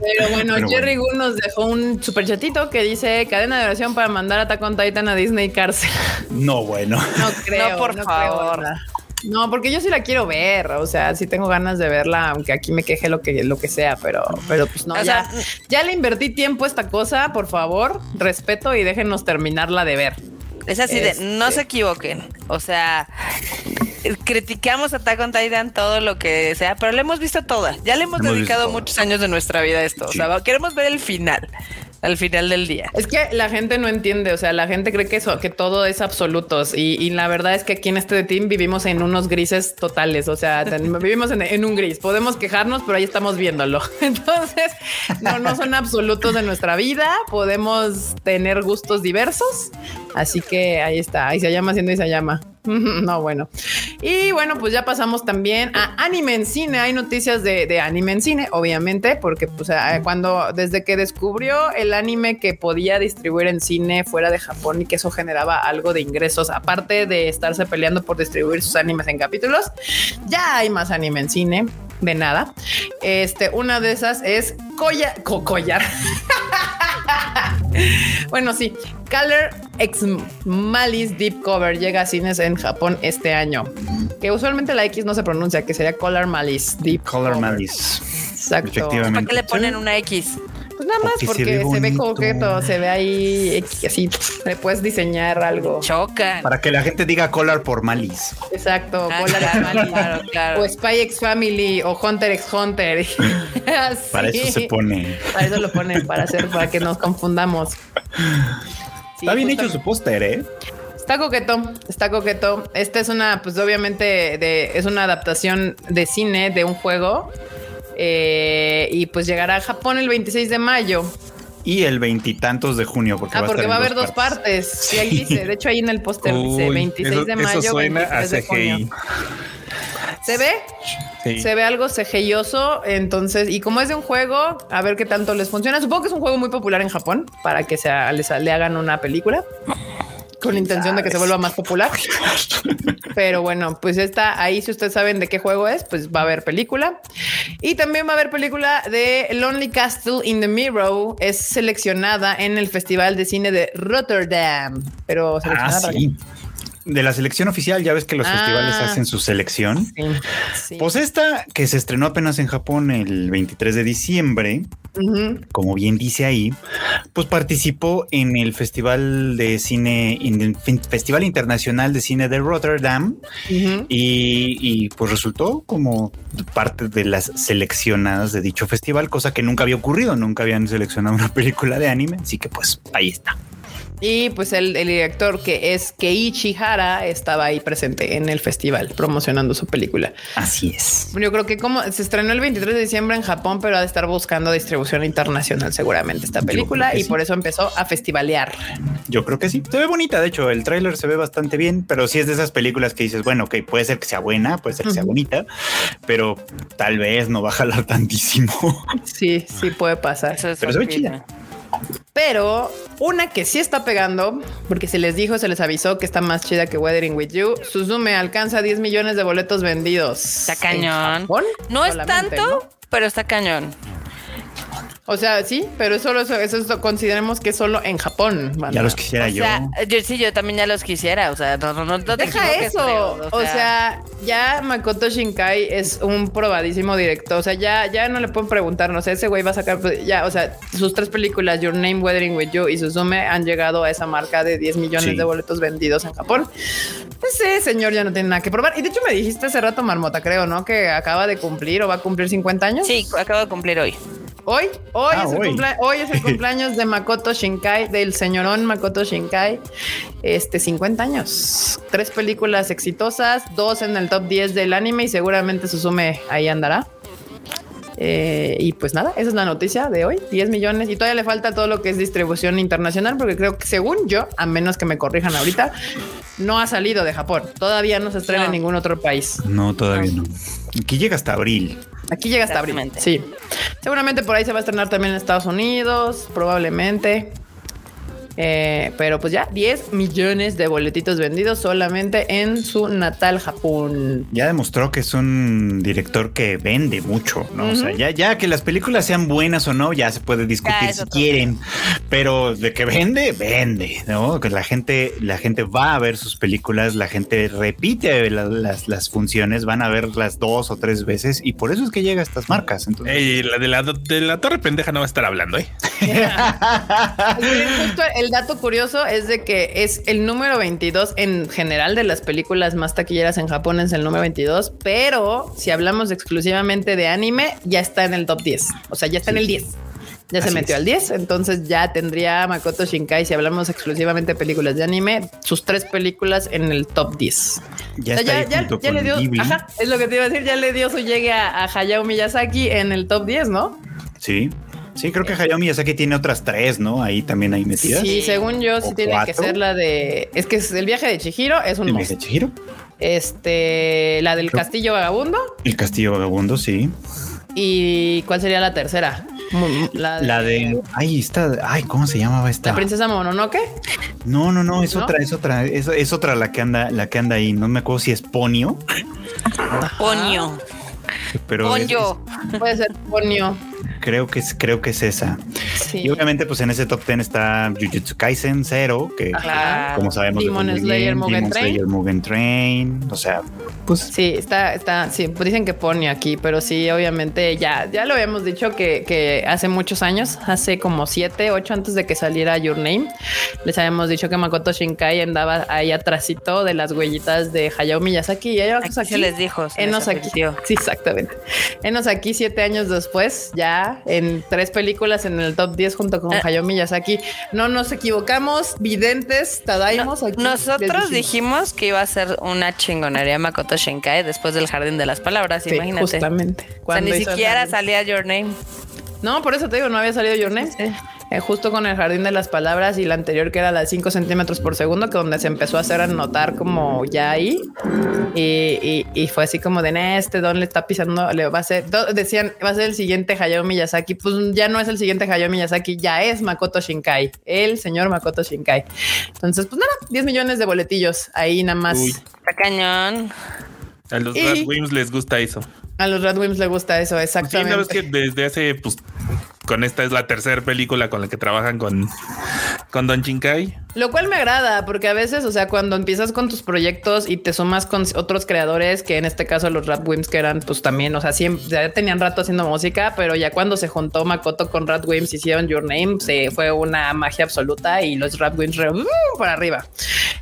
Pero bueno, Jerry Gu nos dejó un super chatito que dice cadena de oración para mandar a Tacon Titan a Disney cárcel. No, bueno. No creo. No, por favor. No, porque yo sí la quiero ver, o sea, sí tengo ganas de verla, aunque aquí me queje lo que, lo que sea, pero, pero pues no, ya, ya le invertí tiempo a esta cosa, por favor, respeto y déjenos terminarla de ver. Es así de, no se este. equivoquen, o sea, criticamos a Attack on Titan todo lo que sea, pero le hemos visto toda. Ya le hemos, dedicado muchos años de nuestra vida a esto. O sea, queremos ver el final al final del día. Es que la gente no entiende, o sea, la gente cree que eso, que todo es absolutos y, la verdad es que aquí en este team vivimos en unos grises totales, o sea, vivimos en, un gris. Podemos quejarnos, pero ahí estamos viéndolo. Entonces, no, no son absolutos de nuestra vida. Podemos tener gustos diversos, así que ahí está. Ahí se llama haciendo y se llama. No, bueno. Y bueno, pues ya pasamos también a anime en cine. Hay noticias de, anime en cine, obviamente, porque pues cuando desde que descubrió el anime que podía distribuir en cine fuera de Japón y que eso generaba algo de ingresos, aparte de estarse peleando por distribuir sus animes en capítulos, ya hay más anime en cine de nada. Este, una de esas es Koyar. bueno, sí, Color X Malice Deep Cover llega a cines en Japón este año. Que usualmente la X no se pronuncia, que sería Color Malice Deep Color Malice. Exacto. Efectivamente. ¿Para qué le ponen una X? Pues nada más porque, se, ve, coqueto, se ve ahí así, le puedes diseñar algo. Choca. Para que la gente diga Color por Malice. Exacto, ah, Malice. Claro, O Spy X Family o Hunter X Hunter. Para eso se pone. Para eso lo ponen, para hacer, para que nos confundamos. Está bien hecho su póster, ¿eh? Está coqueto, está coqueto. Esta es una, pues obviamente, de, es una adaptación de cine de un juego. Eh, y pues llegará a Japón el 26 de mayo. Y el veintitantos de junio, porque, ah, va, porque a va a haber dos partes. Sí, ahí dice. De hecho, ahí en el póster dice 26 de mayo. Eso suena a CGI. ¿Se ve? Se ve algo CGIoso, entonces, y como es de un juego, a ver qué tanto les funciona. Supongo que es un juego muy popular en Japón para que sea, les, le hagan una película con la intención de que se vuelva más popular. Pero bueno, pues está ahí. Si ustedes saben de qué juego es, pues va a haber película. Y también va a haber película de Lonely Castle in the Mirror. Es seleccionada en el Festival de Cine de Rotterdam. Pero seleccionada ah, de la selección oficial, ya ves que los festivales ah. hacen su selección. Pues esta que se estrenó apenas en Japón el 23 de diciembre, como bien dice ahí, pues participó en el Festival de Cine, Festival Internacional de Cine de Rotterdam y, y, pues resultó como parte de las seleccionadas de dicho festival, cosa que nunca había ocurrido, nunca habían seleccionado una película de anime, así que pues ahí está. Y pues el, director que es Keiichi Hara estaba ahí presente en el festival promocionando su película. Así es. Yo creo que como se estrenó el 23 de diciembre en Japón, pero ha de estar buscando distribución internacional seguramente esta película y por eso empezó a festivalear. Yo creo que sí. Se ve bonita, de hecho, el tráiler se ve bastante bien, pero sí es de esas películas que dices, bueno, ok, puede ser que sea buena, puede ser que sea bonita, pero tal vez no va a jalar tantísimo. Sí, sí puede pasar. pero se ve chida. Pero una que sí está pegando, porque se les dijo, se les avisó que está más chida que Weathering with You, Suzume alcanza 10 millones de boletos vendidos. Está cañón. No es tanto, pero está cañón. O sea, sí, pero solo eso, eso, consideremos que es solo en Japón. Ya los quisiera yo. yo. Sí, yo también ya los quisiera. O sea, no, no, no Deja eso. o, sea, ya Makoto Shinkai es un probadísimo director. O sea, ya, ya no le pueden preguntar. No sé, ese güey va a sacar. Pues, ya, o sea, sus tres películas, Your Name, Weathering with You y Suzume, han llegado a esa marca de 10 millones de boletos vendidos en Japón. Pues sí, señor, ya no tiene nada que probar. Y de hecho, me dijiste hace rato, Marmota, creo, ¿no? Que acaba de cumplir o va a cumplir 50 años. Sí, acaba de cumplir hoy. Hoy, hoy, ah, es el hoy. es el cumpleaños de Makoto Shinkai, del señorón Makoto Shinkai. Este, 50 años. Tres películas exitosas, dos en el top 10 del anime y seguramente Susume ahí andará. Eh, y pues nada, esa es la noticia de hoy, 10 millones y todavía le falta todo lo que es distribución internacional porque creo que según yo, a menos que me corrijan ahorita, no ha salido de Japón, todavía no se estrena en ningún otro país. No, todavía no. Aquí llega hasta abril. Aquí llega hasta abril. Sí. Seguramente por ahí se va a estrenar también en Estados Unidos, probablemente. Eh, pero pues ya 10 millones de boletitos vendidos solamente en su natal Japón. Ya demostró que es un director que vende mucho, ¿no? O sea, ya, ya que las películas sean buenas o no, ya se puede discutir si quieren, pero de que vende, vende, ¿no? Que la gente, la gente va a ver sus películas, la gente repite las, las, funciones, van a verlas dos o tres veces y por eso es que llega a estas marcas. Entonces, la de la, de la torre pendeja no va a estar hablando, ¿eh? el dato curioso es de que es el número 22 en general de las películas más taquilleras en Japón es el número 22, pero si hablamos exclusivamente de anime, ya está en el top 10. O sea, ya está en el 10. Ya se metió al 10, entonces ya tendría Makoto Shinkai, si hablamos exclusivamente de películas de anime, sus tres películas en el top 10. Ya, ya, ya, le dio, ajá, es lo que te iba a decir, ya le dio su llegue a, Hayao Miyazaki en el top 10, ¿no? Sí. Sí, creo que Hayao Miyazaki tiene otras tres, ¿no? Ahí también hay metidas. Sí, según yo, sí tiene que ser la de. Es que el viaje de Chihiro es un. ¿El viaje de Chihiro? Este. La del Castillo Vagabundo. El Castillo Vagabundo, sí. ¿Y cuál sería la tercera? La de, Ay, está. Ay, ¿cómo se llamaba esta? ¿La princesa Mononoke? No, no, no, es otra, es otra, es, otra la que anda, la que anda ahí. No me acuerdo si es Ponio. Ponio. Pero Ponyo. Puede ser Ponio. Creo que es, creo que es esa. Y obviamente, pues en ese top 10 está Jujutsu Kaisen 0, que como sabemos, Demon Slayer, Mugen Train. Mugen Train. O sea, pues. Sí, está, está, sí, dicen que pone aquí, pero sí, obviamente ya, ya lo habíamos dicho que, que hace muchos años, hace como siete, ocho antes de que saliera Your Name, les habíamos dicho que Makoto Shinkai andaba ahí atrásito de las huellitas de Hayao Miyazaki y aquí, se les dijo. Enos aquí. Sí, exactamente. Enos aquí siete años después, ya en tres películas en el top 10 junto con ah. Hayao Miyazaki. No nos equivocamos, videntes, Tadaimos. nosotros dijimos que iba a ser una chingonería Makoto Shinkai después del Jardín de las Palabras, imagínate. Justamente. O sea, ni siquiera salía Your Name. No, por eso te digo, no había salido Your Name. Eh, justo con el jardín de las palabras y la anterior que era la de 5 centímetros por segundo, que donde se empezó a hacer notar como ya ahí. Y, y, fue así como de este don le está pisando, le va a ser, decían, va a ser el siguiente Hayao Miyazaki. Pues ya no es el siguiente Hayao Miyazaki, ya es Makoto Shinkai, el señor Makoto Shinkai. Entonces, pues nada, 10 millones de boletillos ahí nada más. Está cañón. A los Radwimps les gusta eso. A los Radwimps les gusta eso, exactamente. Pues sí, que desde hace pues con esta es la tercera película con la que trabajan con, con Don Chinkai. Lo cual me agrada, porque a veces, o sea, cuando empiezas con tus proyectos y te sumas con otros creadores, que en este caso los Radwimps que eran pues también, o sea, siempre ya tenían rato haciendo música, pero ya cuando se juntó Makoto con Radwimps y hicieron Your Name, se fue una magia absoluta y los Radwimps uh, por arriba.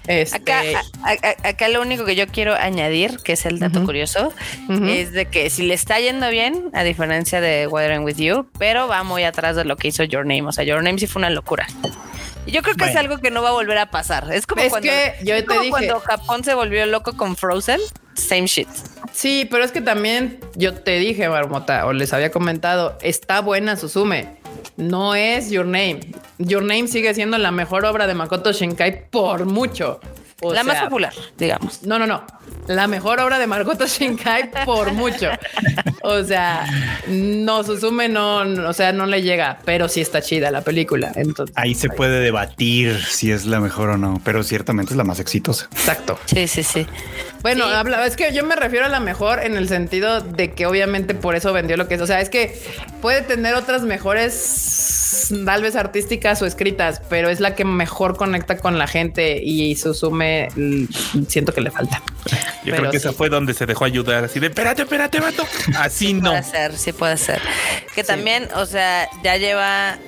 Este... Acá, acá, lo único que yo quiero añadir, que es el dato curioso, es de que si le está yendo bien, a diferencia de Weathering With You, pero vamos muy atrás de lo que hizo Your Name. O sea, Your Name sí fue una locura. Yo creo que es algo que no va a volver a pasar. Es como, cuando, que yo te dije, cuando Japón se volvió loco con Frozen. Same shit. Sí, pero es que también yo te dije, Marmota, o les había comentado, está buena Suzume. No es Your Name. Your Name sigue siendo la mejor obra de Makoto Shinkai por mucho la más popular, digamos. No, no, no. La mejor obra de Makoto Shinkai por mucho. O sea, no, Susume no, o sea, no le llega, pero sí está chida la película. Entonces, ahí se puede debatir si es la mejor o no, pero ciertamente es la más exitosa. Exacto. Sí, sí, sí. Bueno, es que yo me refiero a la mejor en el sentido de que obviamente por eso vendió lo que es. O sea, es que puede tener otras mejores, tal vez artísticas o escritas, pero es la que mejor conecta con la gente y Susume siento que le falta. Yo creo que esa fue donde se dejó ayudar, así de espérate, espérate, vato. Así no. Puede ser, sí puede ser. Que también, o sea, ya lleva,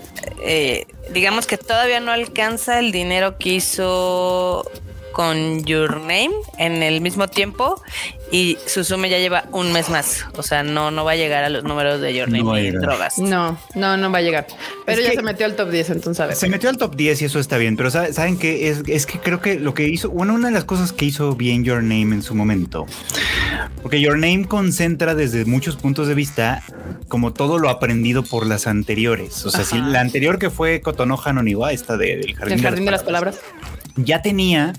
eh, digamos que todavía no alcanza el dinero que hizo con Your Name en el mismo tiempo y Susume ya lleva un mes más. O sea, no, no va a llegar a los números de Your Name no drogas. No, no, no va a llegar. Pero ya se metió al top 10, entonces a ver. Se metió al top 10 y eso está bien. Pero saben que es, es que creo que lo que hizo, bueno, una de las cosas que hizo bien Your Name en su momento, porque Your Name concentra desde muchos puntos de vista como todo lo aprendido por las anteriores. O sea, si la anterior que fue Kotonoha no Niwa, esta de, del Jardín, el jardín de, las palabras ya tenía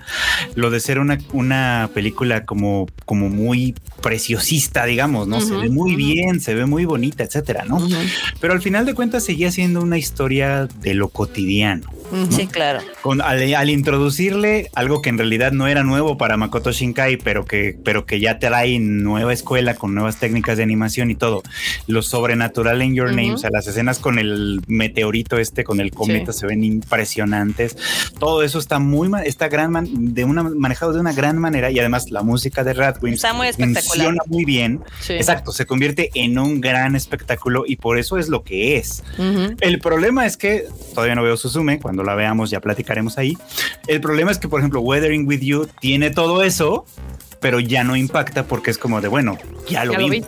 lo de ser una, una película como, como muy preciosista, digamos, ¿no? se ve muy bien, se ve muy bonita, etcétera, ¿no? Pero al final de cuentas seguía siendo una historia de lo cotidiano. Sí, claro. Con, al, introducirle algo que en realidad no era nuevo para Makoto Shinkai, pero que, pero que ya trae nueva escuela con nuevas técnicas de animación y todo. Lo sobrenatural en Your Name, o sea, las escenas con el meteorito este, con el cometa, se ven impresionantes. Todo eso está muy, está gran, de una, manejado de una gran manera y además la música de Radwimps está muy espectacular. Funciona muy bien. Exacto, se convierte en un gran espectáculo y por eso es lo que es. El problema es que todavía no veo Suzume, cuando la veamos ya platicaremos ahí. El problema es que, por ejemplo, Weathering with You tiene todo eso, pero ya no impacta porque es como de, bueno, ya lo, vi.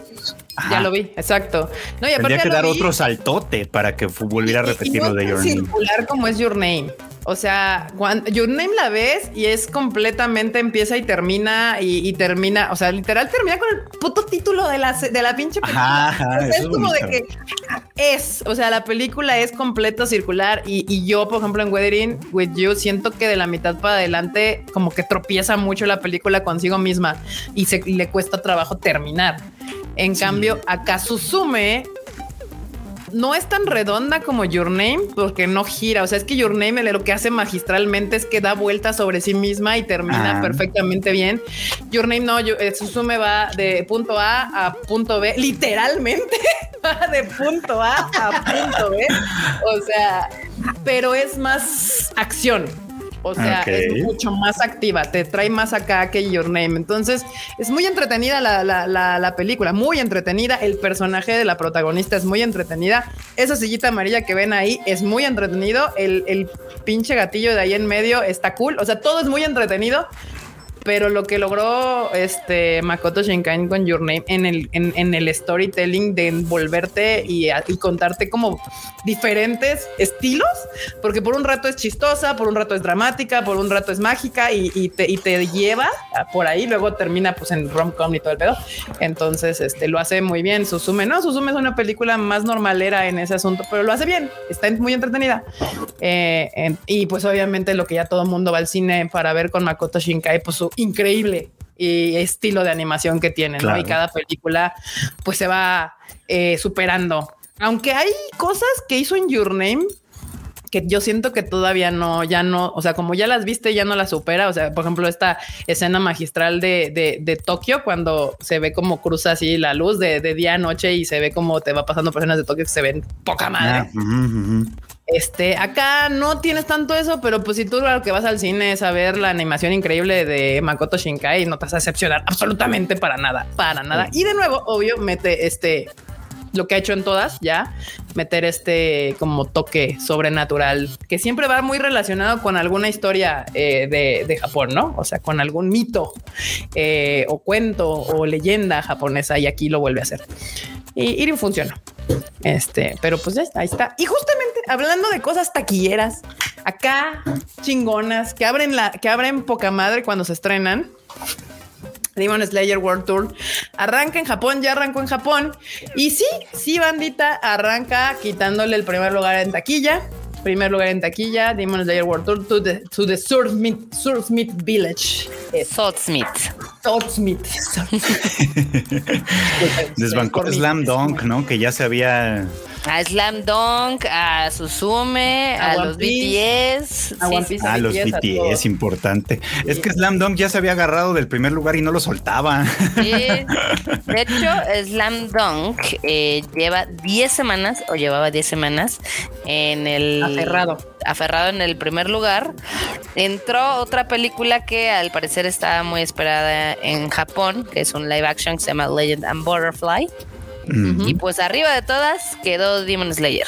Ya lo vi, exacto. No, y Tendría que dar otro saltote para que volviera a repetir lo de Your Name. circular como es Your Name. O sea, cuando Your Name la ves y es completamente empieza y termina y, termina, o sea, literal termina con el puto título de la, de la pinche película. es como de que es, o sea, la película es completo circular y, y, yo, por ejemplo, en Weathering with You siento que de la mitad para adelante como que tropieza mucho la película consigo misma y se le cuesta trabajo terminar. En cambio, acá Suzume no es tan redonda como Your Name porque no gira. O sea, es que Your Name lo que hace magistralmente es que da vueltas sobre sí misma y termina ah. perfectamente bien. Your Name no, yo, eh, Suzume va de punto A a punto B, literalmente va de punto A a punto B. O sea, pero es más acción. O sea, es mucho más activa, te trae más acá que Your Name. Entonces, es muy entretenida la, la, la, película, muy entretenida. El personaje de la protagonista es muy entretenida. Esa sillita amarilla que ven ahí es muy entretenido. El, el pinche gatillo de ahí en medio está cool. O sea, todo es muy entretenido pero lo que logró este Makoto Shinkai con Your Name en el, en, el storytelling de envolverte y, contarte como diferentes estilos, porque por un rato es chistosa, por un rato es dramática, por un rato es mágica y, te, te, lleva por ahí, luego termina pues en rom-com y todo el pedo. Entonces, este lo hace muy bien. Susume, no, Susume es una película más normalera en ese asunto, pero lo hace bien, está muy entretenida. Eh, y pues obviamente lo que ya todo el mundo va al cine para ver con Makoto Shinkai, pues su increíble y estilo de animación que tiene, Y cada película pues se va eh, superando. Aunque hay cosas que hizo en Your Name que yo siento que todavía no, ya no, o sea, como ya las viste, ya no las supera. O sea, por ejemplo, esta escena magistral de, de, Tokio, cuando se ve como cruza así la luz de, día a noche y se ve como te va pasando personas de Tokio que se ven poca madre. Ah, este, acá no tienes tanto eso, pero pues si tú lo que vas al cine es a ver la animación increíble de Makoto Shinkai, no te vas a decepcionar absolutamente para nada, para nada. Y de nuevo, obvio, mete este lo que ha hecho en todas ya, meter este como toque sobrenatural que siempre va muy relacionado con alguna historia eh, de, Japón, ¿no? O sea, con algún mito eh, o cuento o leyenda japonesa y aquí lo vuelve a hacer. Y Irin funciona. Este, pero pues ya está, ahí está. Y justamente hablando de cosas taquilleras, acá chingonas que abren la, que abren poca madre cuando se estrenan. Demon Slayer World Tour arranca en Japón, ya arrancó en Japón. Y sí, sí, bandita, arranca quitándole el primer lugar en taquilla. Primer lugar en taquilla, Demon Slayer World Tour to the, to the Smith Village. Swordsmith. Swordsmith. Desbancó Slam Dunk, ¿no? Que ya se había a Slam Dunk, a Suzume, a, los BTS. A, los BTS, importante. Es que Slam Dunk ya se había agarrado del primer lugar y no lo soltaba. De hecho, Slam Dunk eh, lleva 10 semanas, o llevaba 10 semanas, en el... Aferrado. Aferrado en el primer lugar. Entró otra película que al parecer estaba muy esperada en Japón, que es un live action que se llama Legend and Butterfly. Y pues arriba de todas quedó Demon Slayer.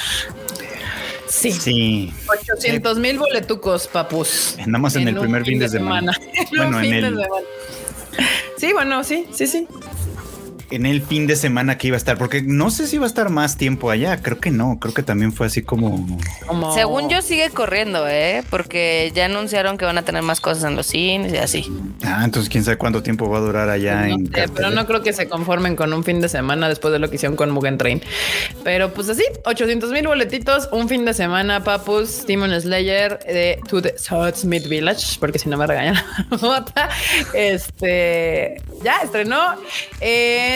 Sí. sí. 800 mil boletucos, papus. Andamos en, el primer fin de semana. bueno, en el... Sí, bueno, sí, sí, sí en el fin de semana que iba a estar, porque no sé si va a estar más tiempo allá, creo que no, creo que también fue así como... Según yo sigue corriendo, ¿eh? Porque ya anunciaron que van a tener más cosas en los cines y así. Ah, entonces quién sabe cuánto tiempo va a durar allá en... pero no creo que se conformen con un fin de semana después de lo que hicieron con Mugen Train. Pero pues así, 800 mil boletitos, un fin de semana, papus, Demon Slayer de To the Smith Village, porque si no me regañan este, ya estrenó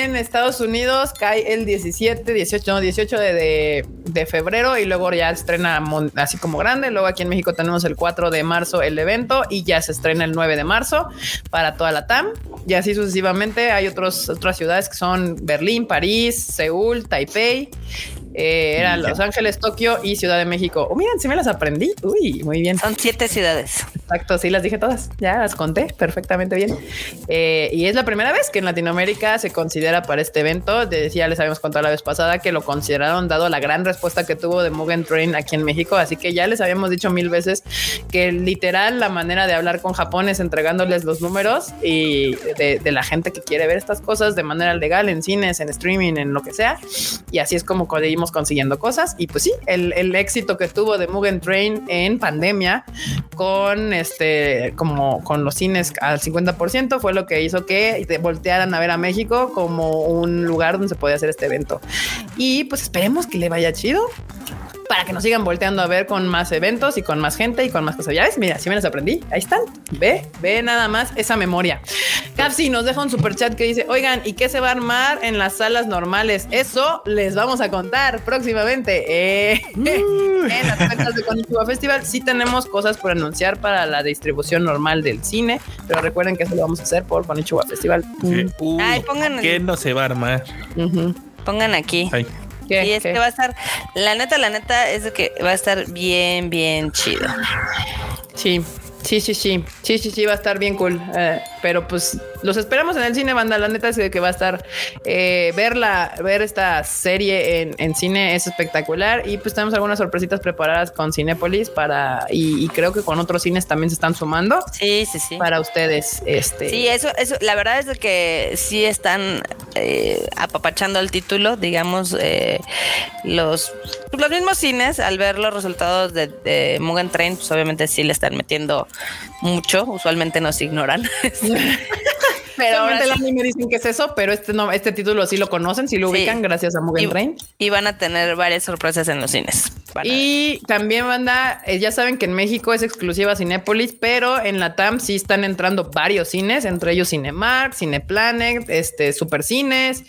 en Estados Unidos cae el 17, 18, no, 18 de, de febrero y luego ya estrena así como grande. Luego aquí en México tenemos el 4 de marzo el evento y ya se estrena el 9 de marzo para toda la TAM. Y así sucesivamente hay otros, otras ciudades que son Berlín, París, Seúl, Taipei eh, eran Los Ángeles, Tokio y Ciudad de México. Oh, miren, sí me las aprendí. Uy, muy bien. Son siete ciudades. Exacto, sí las dije todas. Ya las conté perfectamente bien. Eh, y es la primera vez que en Latinoamérica se considera para este evento. Decía, les habíamos contado la vez pasada que lo consideraron dado la gran respuesta que tuvo de Mugen Train aquí en México. Así que ya les habíamos dicho mil veces que literal la manera de hablar con Japón es entregándoles los números y de, de la gente que quiere ver estas cosas de manera legal en cines, en streaming, en lo que sea. Y así es como conseguimos consiguiendo cosas. Y pues sí, el, el éxito que tuvo de Mugen Train en pandemia con este, como con los cines al 50% fue lo que hizo que voltearan a ver a México como un lugar donde se podía hacer este evento. Y pues esperemos que le vaya chido para que nos sigan volteando a ver con más eventos y con más gente y con más cosas. Ya ves, mira, si me las aprendí. Ahí están. Ve, ve nada más esa memoria. Capsi nos deja un super chat que dice: Oigan, ¿y qué se va a armar en las salas normales? Eso les vamos a contar próximamente. Eh, en las cuentas de Konichiwa Festival sí tenemos cosas por anunciar para la distribución normal del cine, pero recuerden que eso lo vamos a hacer por Konichiwa Festival. Ay, pongan. ¿Qué no se va a armar? Pongan aquí. Y es que va a estar, la neta, la neta es de que va a estar bien, bien chido. Sí, sí, sí, sí, sí, sí, sí, va a estar bien cool. Eh, pero pues los esperamos en el cine, banda. La neta es que va a estar eh, verla, ver esta serie en, cine es espectacular. Y pues tenemos algunas sorpresitas preparadas con Cinépolis para y, creo que con otros cines también se están sumando. Sí, sí, sí. Para ustedes. Este. Sí, eso, eso, la verdad es que sí están eh, apapachando el título, digamos, eh, los, los mismos cines al ver los resultados de, de Mugen Train, pues obviamente sí le están metiendo mucho. Usualmente nos ignoran. ahora el anime dicen que es eso, pero este no, este título sí lo conocen, sí lo ubican gracias a Mugen Train. Y van a tener varias sorpresas en los cines. Y también, banda, eh, ya saben que en México es exclusiva Cinépolis, pero en la TAM sí están entrando varios cines, entre ellos Cinemark, Cineplanet, este, Supercines,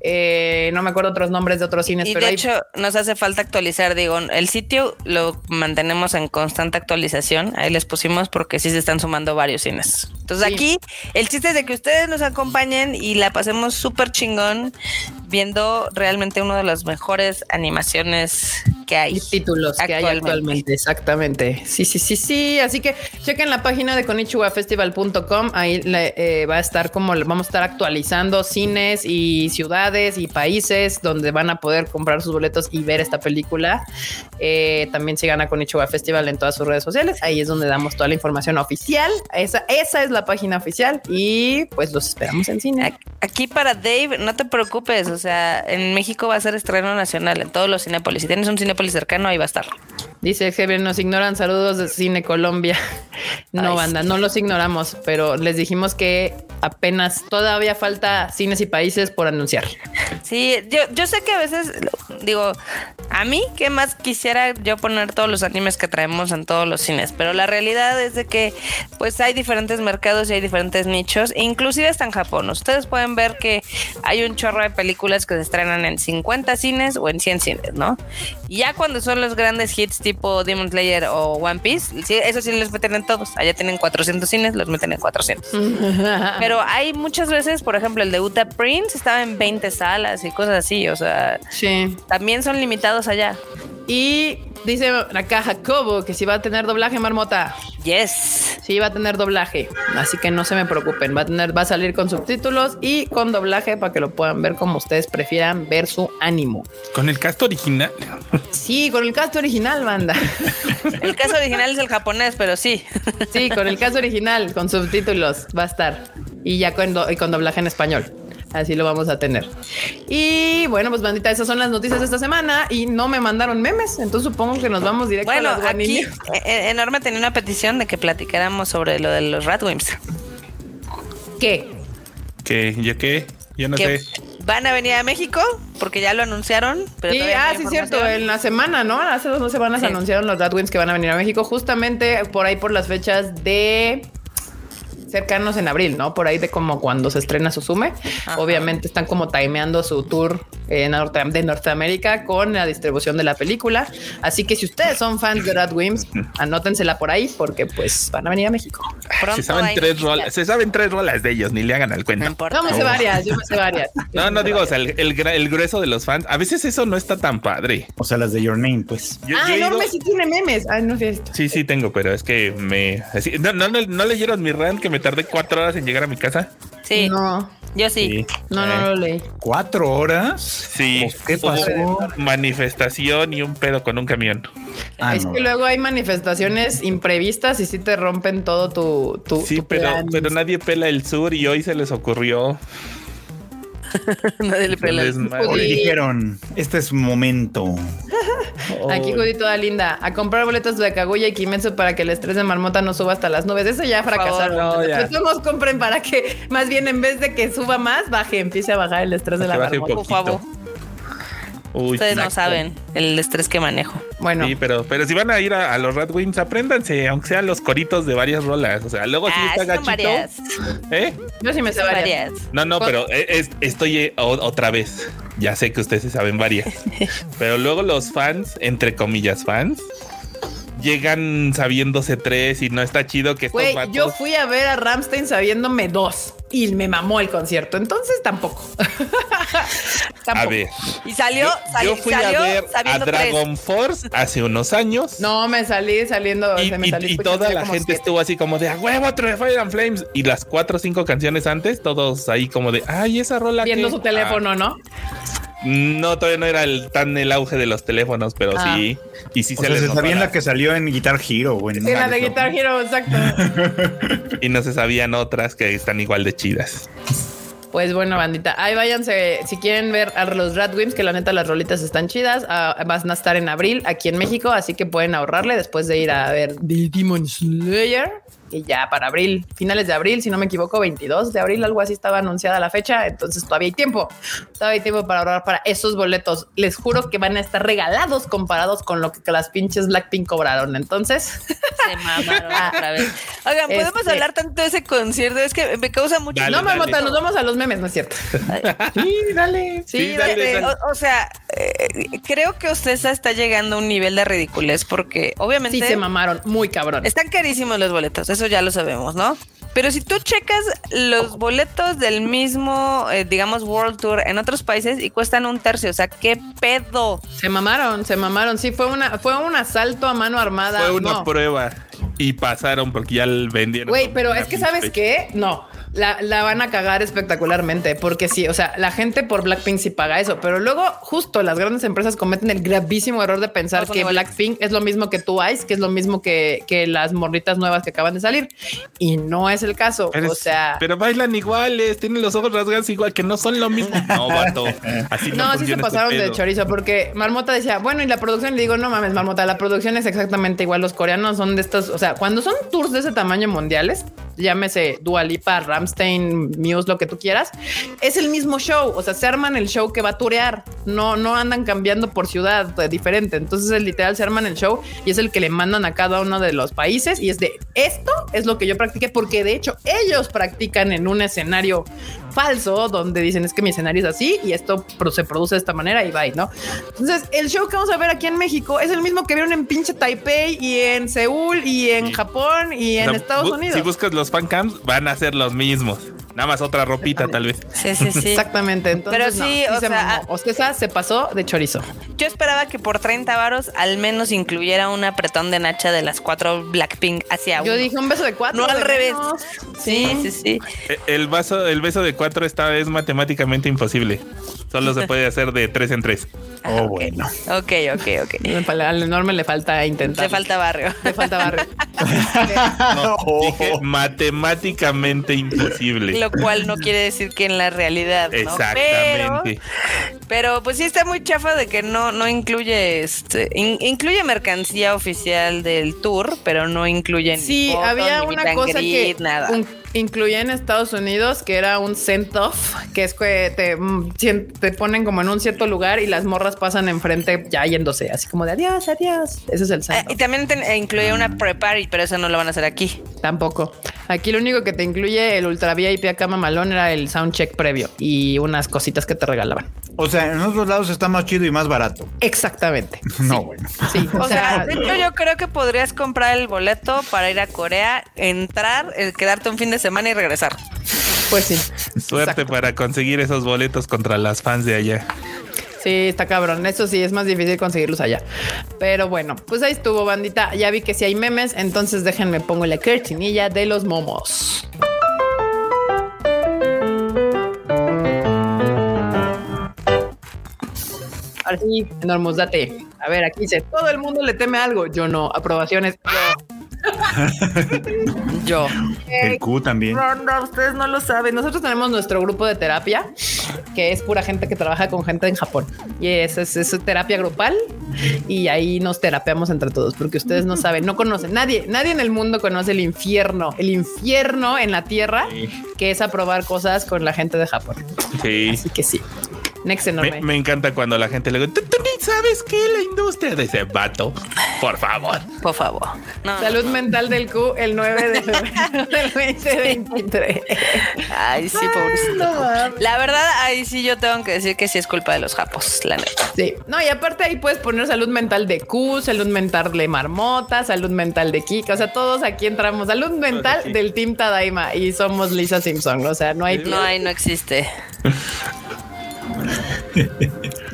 eh, no me acuerdo otros nombres de otros cines. Y pero de hecho, nos hace falta actualizar, digo, el sitio lo mantenemos en constante actualización, ahí les pusimos porque sí se están sumando varios cines. Entonces aquí el chiste es de que ustedes nos acompañen y la pasemos súper chingón viendo realmente uno de las mejores animaciones que hay. Títulos que hay actualmente, exactamente. Sí, sí, sí, sí. Así que chequen la página de konichiwafestival.com. Ahí eh, va a estar como vamos a estar actualizando cines y ciudades y países donde van a poder comprar sus boletos y ver esta película. Eh, también sigan a Konichiwa Festival en todas sus redes sociales. Ahí es donde damos toda la información oficial. Esa, esa es la página oficial y pues los esperamos en cine. Aquí para Dave, no te preocupes. O sea, en México va a ser estreno nacional en todos los Cinépolis. Si tienes un Cinépolis cercano, ahí va a estar. Dice Javier, nos ignoran saludos de Cine Colombia. No, banda, no los ignoramos, pero les dijimos que apenas todavía falta cines y países por anunciar. Sí, yo, yo sé que a veces digo, a mí, ¿qué más quisiera yo poner todos los animes que traemos en todos los cines? Pero la realidad es de que pues hay diferentes mercados y hay diferentes nichos, inclusive hasta en Japón. Ustedes pueden ver que hay un chorro de películas que se estrenan en 50 cines o en 100 cines, ¿no? Y ya cuando son los grandes hits tipo Demon Slayer o One Piece, eso sí los meten en todos. Allá tienen 400 cines, los meten en 400. Pero hay muchas veces, por ejemplo, el de Uta Prince estaba en 20 salas y cosas así, o sea, sí. también son limitados allá. Y dice acá Jacobo que si va a tener doblaje marmota. Yes. Sí va a tener doblaje, así que no se me preocupen, va a tener va a salir con subtítulos y con doblaje para que lo puedan ver como ustedes prefieran ver su ánimo. Con el cast original. Sí, con el cast original, banda. El caso original es el japonés, pero sí. Sí, con el caso original, con subtítulos va a estar y ya con, y con doblaje en español. Así lo vamos a tener. Y bueno, pues bandita, esas son las noticias de esta semana y no me mandaron memes, entonces supongo que nos vamos directo bueno, a los aquí eh, eh, Enorme tenía una petición de que platicáramos sobre lo de los Radwimps. ¿Qué? ¿Qué? ¿Yo qué? Yo no sé. Van a venir a México porque ya lo anunciaron. Pero sí, ah, sí, cierto. En la semana, ¿no? Hace dos, semanas anunciaron los Radwimps que van a venir a México, justamente por ahí por las fechas de cercanos en abril, ¿no? Por ahí de como cuando se estrena Susume. Obviamente están como timeando su tour en Norte, de Norteamérica con la distribución de la película. Así que si ustedes son fans de Radwimps, anótensela por ahí porque pues van a venir a México. se saben tres rolas, se saben tres rolas de ellos, ni le hagan al cuento. No, me sé varias, yo me sé varias. no, no digo, o sea, el, grueso de los fans, a veces eso no está tan padre. O sea, las de Your Name, pues. ah, Enorme sí tiene memes. Ah, no sé esto. Sí, sí tengo, pero es que me... no, no, no, leyeron mi rant que me tardé cuatro horas en llegar a mi casa. Sí. No. Yo sí. No, no, lo leí. ¿Cuatro horas? Sí. ¿Qué pasó? Manifestación y un pedo con un camión. Ah, es que luego hay manifestaciones imprevistas y sí te rompen todo tu. tu sí, pero, pero nadie pela el sur y hoy se les ocurrió. Nadie le pela. Hoy dijeron, este es momento. Aquí Judy toda linda. A comprar boletos de Kaguya y Kimetsu para que el estrés de marmota no suba hasta las nubes. Eso ya fracasaron. No, Todos compren para que más bien en vez de que suba más, baje, empiece a bajar el estrés de la marmota. Por favor. Ustedes no saben el estrés que manejo. Bueno. Sí, pero, pero si van a ir a, los Red Wings, apréndanse, aunque sean los coritos de varias rolas. O sea, luego si ah, está gachito. ¿Eh? Yo sí me sé varias. No, no, pero estoy eh, otra vez. Ya sé que ustedes saben varias. pero luego los fans, entre comillas, fans, llegan sabiéndose tres y no está chido que estos Yo fui a ver a Ramstein sabiéndome dos y me mamó el concierto, entonces tampoco. A ver. Y salió, yo fui a ver a Dragon Force hace unos años. No, me salí saliendo. Y, y toda la gente estuvo así como de a huevo, otro de Fire and Flames. Y las cuatro o cinco canciones antes, todos ahí como de ay, esa rola. Viendo su teléfono, ¿no? No, todavía no era el, tan el auge de los teléfonos, pero sí. Ah. Y sí se les sabía la que salió en Guitar Hero, güey. Sí, la de Guitar Hero, exacto. y no se sabían otras que están igual de chidas. Pues bueno, bandita, ahí váyanse si quieren ver a los Radwimps, que la neta las rolitas están chidas. Ah, van a estar en abril aquí en México, así que pueden ahorrarle después de ir a ver The Demon Slayer y ya para abril, finales de abril, si no me equivoco, 22 de abril, algo así estaba anunciada la fecha, entonces todavía hay tiempo, todavía hay tiempo para ahorrar para esos boletos. Les juro que van a estar regalados comparados con lo que las pinches Blackpink cobraron. Entonces, se mamaron otra vez. Oigan, podemos este hablar tanto de ese concierto, es que me causa mucho. no, mamota, nos vamos a los memes, no es cierto. sí, dale. Sí, dale, O, sea, eh, creo que usted está llegando a un nivel de ridiculez porque obviamente. Sí, se mamaron muy cabrón. Están carísimos los boletos eso ya lo sabemos, ¿no? Pero si tú checas los boletos del mismo, eh, digamos, World Tour en otros países y cuestan un tercio, o sea, ¿qué pedo? Se mamaron, se mamaron. Sí, fue una, fue un asalto a mano armada. Fue una prueba y pasaron porque ya vendieron. Güey, pero es que sabes qué, no la, van a cagar espectacularmente, porque sí, o sea, la gente por Blackpink sí paga eso, pero luego justo las grandes empresas cometen el gravísimo error de pensar que Blackpink es lo mismo que Twice, que es lo mismo que, que las morritas nuevas que acaban de salir, y no es el caso, o sea... Pero bailan iguales, tienen los ojos rasgados igual, que no son lo mismo. No, vato, así no No, así se este pasaron de chorizo, porque Marmota decía, bueno, y la producción, le digo, no mames, Marmota, la producción es exactamente igual, los coreanos son de estos, o sea, cuando son tours de ese tamaño mundiales, llámese Dualipa, Ramstein, Muse, lo que tú quieras, es el mismo show. O sea, se arman el show que va a turear. No, no andan cambiando por ciudad diferente. Entonces, el literal se arman el show y es el que le mandan a cada uno de los países. Y es de esto es lo que yo practiqué, porque de hecho ellos practican en un escenario falso donde dicen es que mi escenario es así y esto se produce de esta manera y va, ¿no? Entonces, el show que vamos a ver aquí en México es el mismo que vieron en pinche Taipei y en Seúl y en Japón y en Estados Unidos. Si buscas los fancams, van a ser los mismos. Nada más otra ropita, tal vez. Sí, sí, sí. Exactamente. Entonces, Pero sí, o se sea, se pasó de chorizo. Yo esperaba que por 30 varos al menos incluyera un apretón de Nacha de las cuatro Blackpink hacia uno. Yo dije un beso de cuatro. No al revés. Sí, sí, sí. Eh, el, vaso, el beso de cuatro esta es matemáticamente imposible. Solo se puede hacer de tres en tres. Oh, bueno. Ok, ok, ok. Al enorme le falta intentar. Le falta barrio. Le falta barrio. dije matemáticamente imposible. Lo cual no quiere decir que en la realidad. ¿no? Exactamente. Pero, pues sí está muy chafa de que no, no incluye este. incluye mercancía oficial del tour, pero no incluye Sí, había una cosa que nada incluía en Estados Unidos que era un send-off, que es que te, mm, te, ponen como en un cierto lugar y las morras pasan enfrente ya yéndose, así como de adiós, adiós. Ese es el send Y también te, eh, incluía una pre-party, pero eso no lo van a hacer aquí. Tampoco. Aquí lo único que te incluye el Ultra VIP acá mamalón era el soundcheck previo y unas cositas que te regalaban. O sea, en otros lados está más chido y más barato. Exactamente. No, bueno. Sí, o, sea, yo creo que podrías comprar el boleto para ir a Corea, entrar, eh, quedarte un fin de semana y regresar. Pues sí. Suerte para conseguir esos boletos contra las fans de allá. Sí, está cabrón. Eso sí, es más difícil conseguirlos allá. Pero bueno, pues ahí estuvo, bandita. Ya vi que si hay memes, entonces déjenme pongo la cortinilla de los momos. Ahora sí, enormos, date. A ver, aquí dice, todo el mundo le teme algo. Yo no, aprobaciones. Yo. El Q también. No, ustedes no lo saben. Nosotros tenemos nuestro grupo de terapia, que es pura gente que trabaja con gente en Japón. Y es, es, terapia grupal. Y ahí nos terapeamos entre todos, porque ustedes no saben, no conocen. Nadie, nadie en el mundo conoce el infierno, el infierno en la tierra, que es aprobar cosas con la gente de Japón. Sí. Así que sí. Me, encanta cuando la gente le dice, ¿tú, ni sabes qué? La industria de ese vato. Por favor. Por favor. Salud mental del Q el 9 de febrero del 2023. Ay, sí, pobrecito. la verdad, ahí sí yo tengo que decir que sí es culpa de los japos, la neta. Sí. No, y aparte ahí puedes poner salud mental de Q, salud mental de Marmota, salud mental de Kika. O sea, todos aquí entramos. Salud mental del Team Tadaima y somos Lisa Simpson. O sea, no hay. No hay, no existe.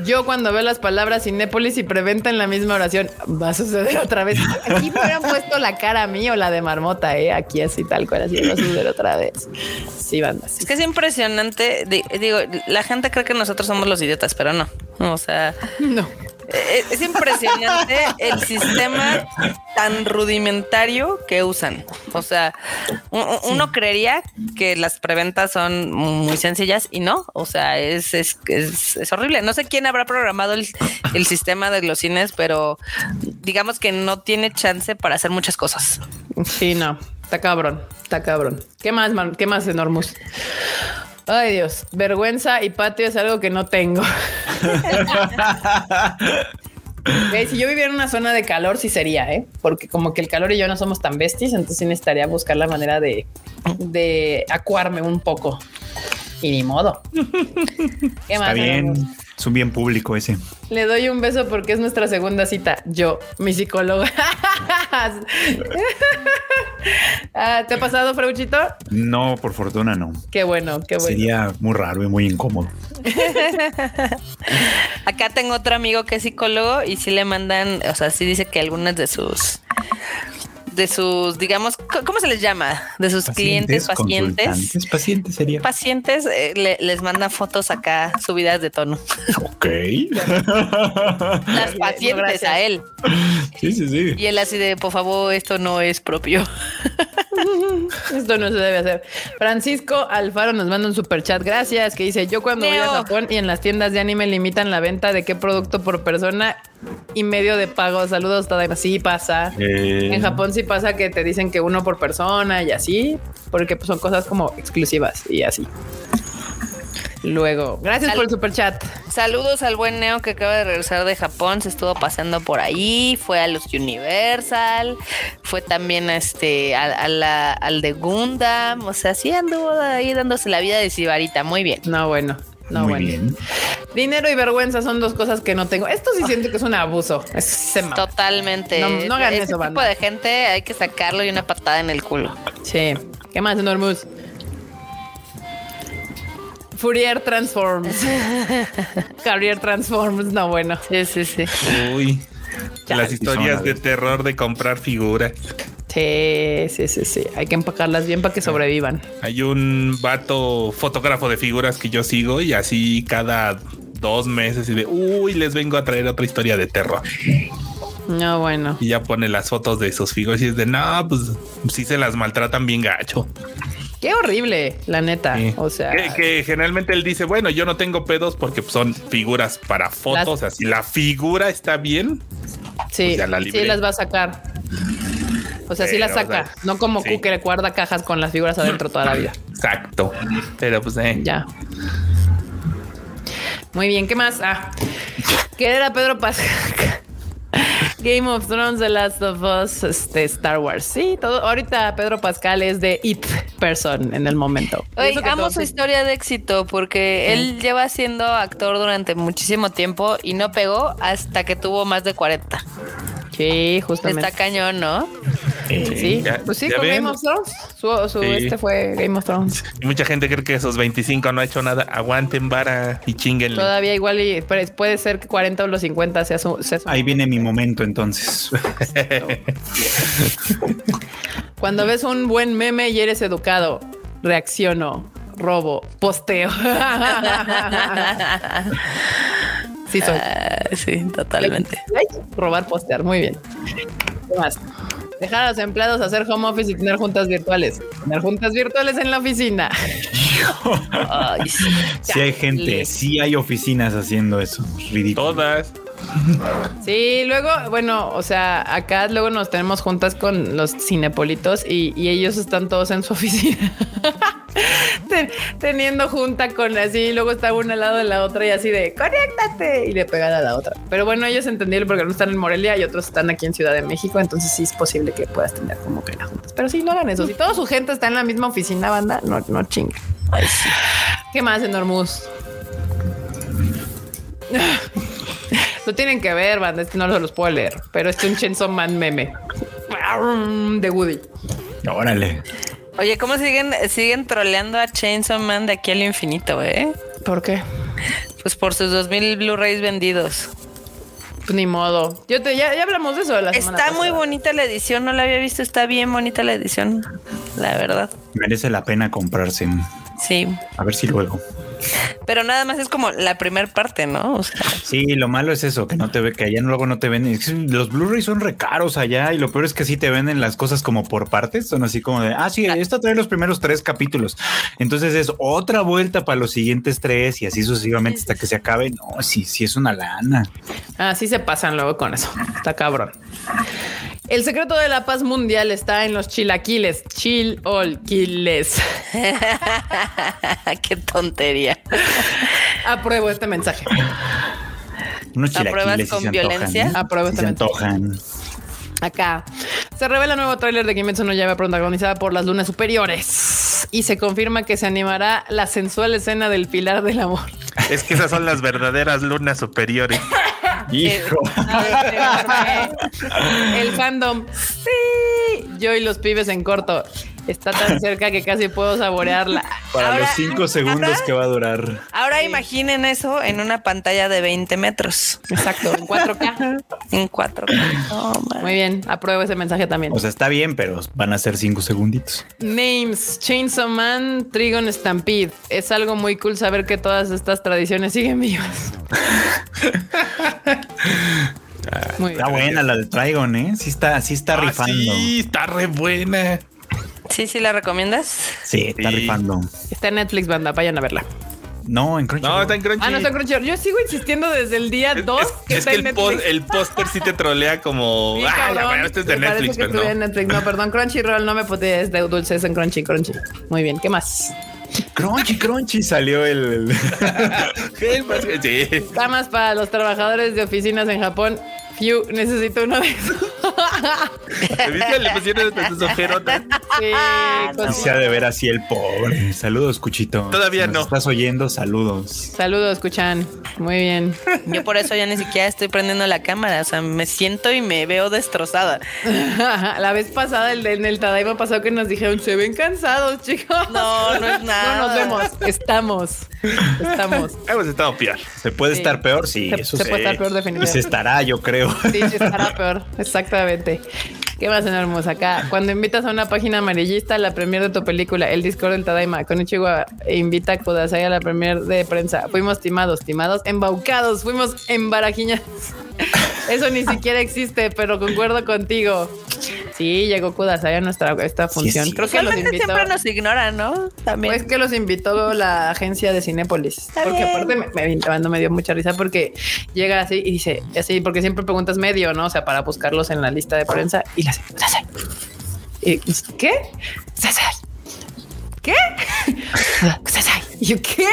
Yo cuando veo las palabras Cinépolis y preventa en la misma oración, va a suceder otra vez. Aquí me hubieran puesto la cara a mí o la de marmota, ¿eh? Aquí así tal cual, así va a suceder otra vez. Sí, banda. Es que es impresionante. Digo, la gente cree que nosotros somos los idiotas, pero no. O sea, no. Eh, es impresionante el sistema tan rudimentario que usan. O sea, uno creería que las preventas son muy sencillas y no. O sea, es, es, es, horrible. No sé quién habrá programado el, el, sistema de los cines, pero digamos que no tiene chance para hacer muchas cosas. Sí, no. Está cabrón. Está cabrón. ¿Qué más, man? ¿Qué más, enormos? Ay Dios, vergüenza y patio es algo que no tengo. si yo viviera en una zona de calor, sí sería, ¿eh? Porque como que el calor y yo no somos tan besties, entonces sí necesitaría buscar la manera de, de acuarme un poco. Y ni modo. ¿Qué Está bien. Es un bien público ese. Le doy un beso porque es nuestra segunda cita. Yo, mi psicóloga. Ah, ¿Te ha pasado, Freuchito? No, por fortuna no. Qué bueno, qué bueno. Sería muy raro y muy incómodo. Acá tengo otro amigo que es psicólogo y sí le mandan, o sea, sí dice que algunas de sus de sus, digamos, ¿cómo se les llama? De sus clientes, pacientes. Pacientes sería. Pacientes eh, les manda fotos acá subidas de tono. Ok. Las pacientes a él. Sí, sí, sí. Y él así de, por favor, esto no es propio. Esto no se debe hacer. Francisco Alfaro nos manda un super chat. Gracias. Que dice: Yo cuando voy a Japón y en las tiendas de anime limitan la venta de qué producto por persona y medio de pago. Saludos, Tadaima. Sí pasa. Eh. En Japón sí pasa que te dicen que uno por persona y así, porque pues, son cosas como exclusivas y así. Luego, gracias por el super chat. Saludos al buen Neo que acaba de regresar de Japón, se estuvo pasando por ahí, fue a los Universal, fue también este al de Gundam, o sea, sí anduvo ahí dándose la vida de Sibarita, muy bien. No, bueno. No, bueno. Dinero y vergüenza son dos cosas que no tengo. Esto sí siento que es un abuso. Es Totalmente. No, hagan eso, tipo de gente hay que sacarlo y una patada en el culo. Sí. ¿Qué más, Enormous? Fourier Transforms. Carrier Transforms, no bueno. Sí, sí, sí. Uy. Las historias de terror de comprar figuras. Sí, sí, sí, sí. Hay que empacarlas bien para que sobrevivan. Hay un vato fotógrafo de figuras que yo sigo y así cada dos meses y de uy, les vengo a traer otra historia de terror. No, bueno. Y ya pone las fotos de sus figuras y es de no, pues sí se las maltratan bien gacho. Qué horrible, la neta. O sea, que, generalmente él dice, bueno, yo no tengo pedos porque son figuras para fotos. O sea, si la figura está bien, sí, pues sí las va a sacar. O sea, sí las saca, no como Q que guarda cajas con las figuras adentro toda la vida. Exacto. Pero pues eh. Ya. Muy bien, ¿qué más? Ah, ¿qué era Pedro Paz? Game of Thrones, The Last of Us, este, Star Wars. Sí, todo. Ahorita Pedro Pascal es de It Person en el momento. Oye, amo su historia de éxito porque él lleva siendo actor durante muchísimo tiempo y no pegó hasta que tuvo más de 40. Sí, justamente. Está cañón, ¿no? sí, pues sí, con Game of Thrones. Su, Este fue Game of Thrones. Y mucha gente cree que esos 25 no ha hecho nada. Aguanten vara y chinguen. Todavía igual y puede ser que 40 o los 50 sea su. Ahí viene mi momento entonces. Cuando ves un buen meme y eres educado, reacciono, robo, posteo. Sí, soy. Ah, sí, totalmente. Robar, postear, muy bien. ¿Qué más? Dejar a los empleados hacer home office y tener juntas virtuales. Tener juntas virtuales en la oficina. sí. hay gente, sí hay oficinas haciendo eso. Ridículo. Todas. Sí, luego, bueno, o sea, acá luego nos tenemos juntas con los cinepolitos y, ellos están todos en su oficina. teniendo junta con así, luego está una al lado de la otra y así de conéctate y le pegan a la otra. Pero bueno, ellos entendieron porque no están en Morelia y otros están aquí en Ciudad de México, entonces sí es posible que puedas tener como que juntas. Pero sí, no hagan eso. Si toda su gente está en la misma oficina, banda, no, no chingue. ¿Qué más, Enormus? Lo tienen que ver, banda. Este no los puedo leer, pero este es un Chainsaw Man meme de Woody. Órale. Oye, ¿cómo siguen, siguen troleando a Chainsaw Man de aquí al infinito, eh? ¿Por qué? Pues por sus 2000 Blu-rays vendidos. Pues ni modo. Yo te, ya, hablamos de eso. La está muy bonita la edición, no la había visto. Está bien bonita la edición, la verdad. Merece la pena comprarse. Sí. A ver si luego. Pero nada más es como la primera parte, ¿no? Sí, lo malo es eso, que no te ve, que allá luego no te ven. Los Blu-rays son recaros allá y lo peor es que sí te venden las cosas como por partes. Son así como de, ah, sí, esto trae los primeros tres capítulos. Entonces es otra vuelta para los siguientes tres y así sucesivamente hasta que se acabe. No, sí, sí es una lana. Así se pasan luego con eso. Está cabrón. El secreto de la paz mundial está en los chilaquiles. Chilolquiles. Qué tontería. Apruebo este mensaje. Unos chilaquiles con violencia? Apruebo este mensaje. Acá se revela el nuevo tráiler de Kimetsu no Yaiba protagonizada por las lunas superiores y se confirma que se animará la sensual escena del pilar del amor. Es que esas son las verdaderas lunas superiores. Hijo. El fandom. Sí. Yo y los pibes en corto. Está tan cerca que casi puedo saborearla. Para los cinco segundos que va a durar. Ahora imaginen eso en una pantalla de 20 metros. Exacto, en 4K. en 4K. Muy bien, apruebo ese mensaje también. O sea, está bien, pero van a ser cinco segunditos. Names, Chainsaw Man, Trigon Stampede. Es algo muy cool saber que todas estas tradiciones siguen vivas. está buena la de Trigon, ¿eh? Sí está, sí está ah, rifando. Sí, está re buena. Sí, sí, ¿la recomiendas? Sí, está rifando. Está en Netflix, banda, vayan a verla. No, en Crunchyroll. No, está en Crunchyroll. Ah, no está en Crunchyroll. Yo sigo insistiendo desde el día 2 que es que el, el póster sí te trolea como. ah, la este es de Netflix, perdón. Netflix. No, perdón, Crunchyroll no me es de dulces en Crunchy, Crunchy. Muy bien, ¿qué más? Crunchy, Crunchy salió el. sí. Está más para los trabajadores de oficinas en Japón Fiu, necesito uno de esos. ¿Viste? Le pusieron sus ojerotas. Sí, se ha de ver así el pobre. Saludos, Cuchito. Todavía no. estás oyendo, saludos. Saludos, escuchan. Muy bien. Yo por eso ya ni siquiera estoy prendiendo la cámara. O sea, me siento y me veo destrozada. la vez pasada, el de, en el Tadaima pasó que nos dijeron, se ven cansados, chicos. No, no es nada. No nos vemos. Estamos. Estamos. Hemos estado peor. Se puede estar peor, sí. Se, eso se puede estar peor, definitivamente. Se estará, yo creo. Sí, sí, estará peor. Exactamente. ¿Qué más hermosa acá? Cuando invitas a una página amarillista a la premier de tu película, el Discord del Tadaima, con Ichiwa e invita a Kudasai a la premier de prensa. Fuimos timados, timados, embaucados, fuimos embarajiñados. Eso ni siquiera existe, pero concuerdo contigo. Sí, llegó Kudasai a nuestra esta función. Creo que los invitó. Siempre nos ignoran, ¿no? También. Pues que los invitó la agencia de Cinépolis. porque aparte me, me, me, dio mucha risa porque llega así y dice así, porque siempre preguntas medio, ¿no? O sea, para buscarlos en la lista de prensa y las ¿Qué? ¿Qué? ¿Y qué?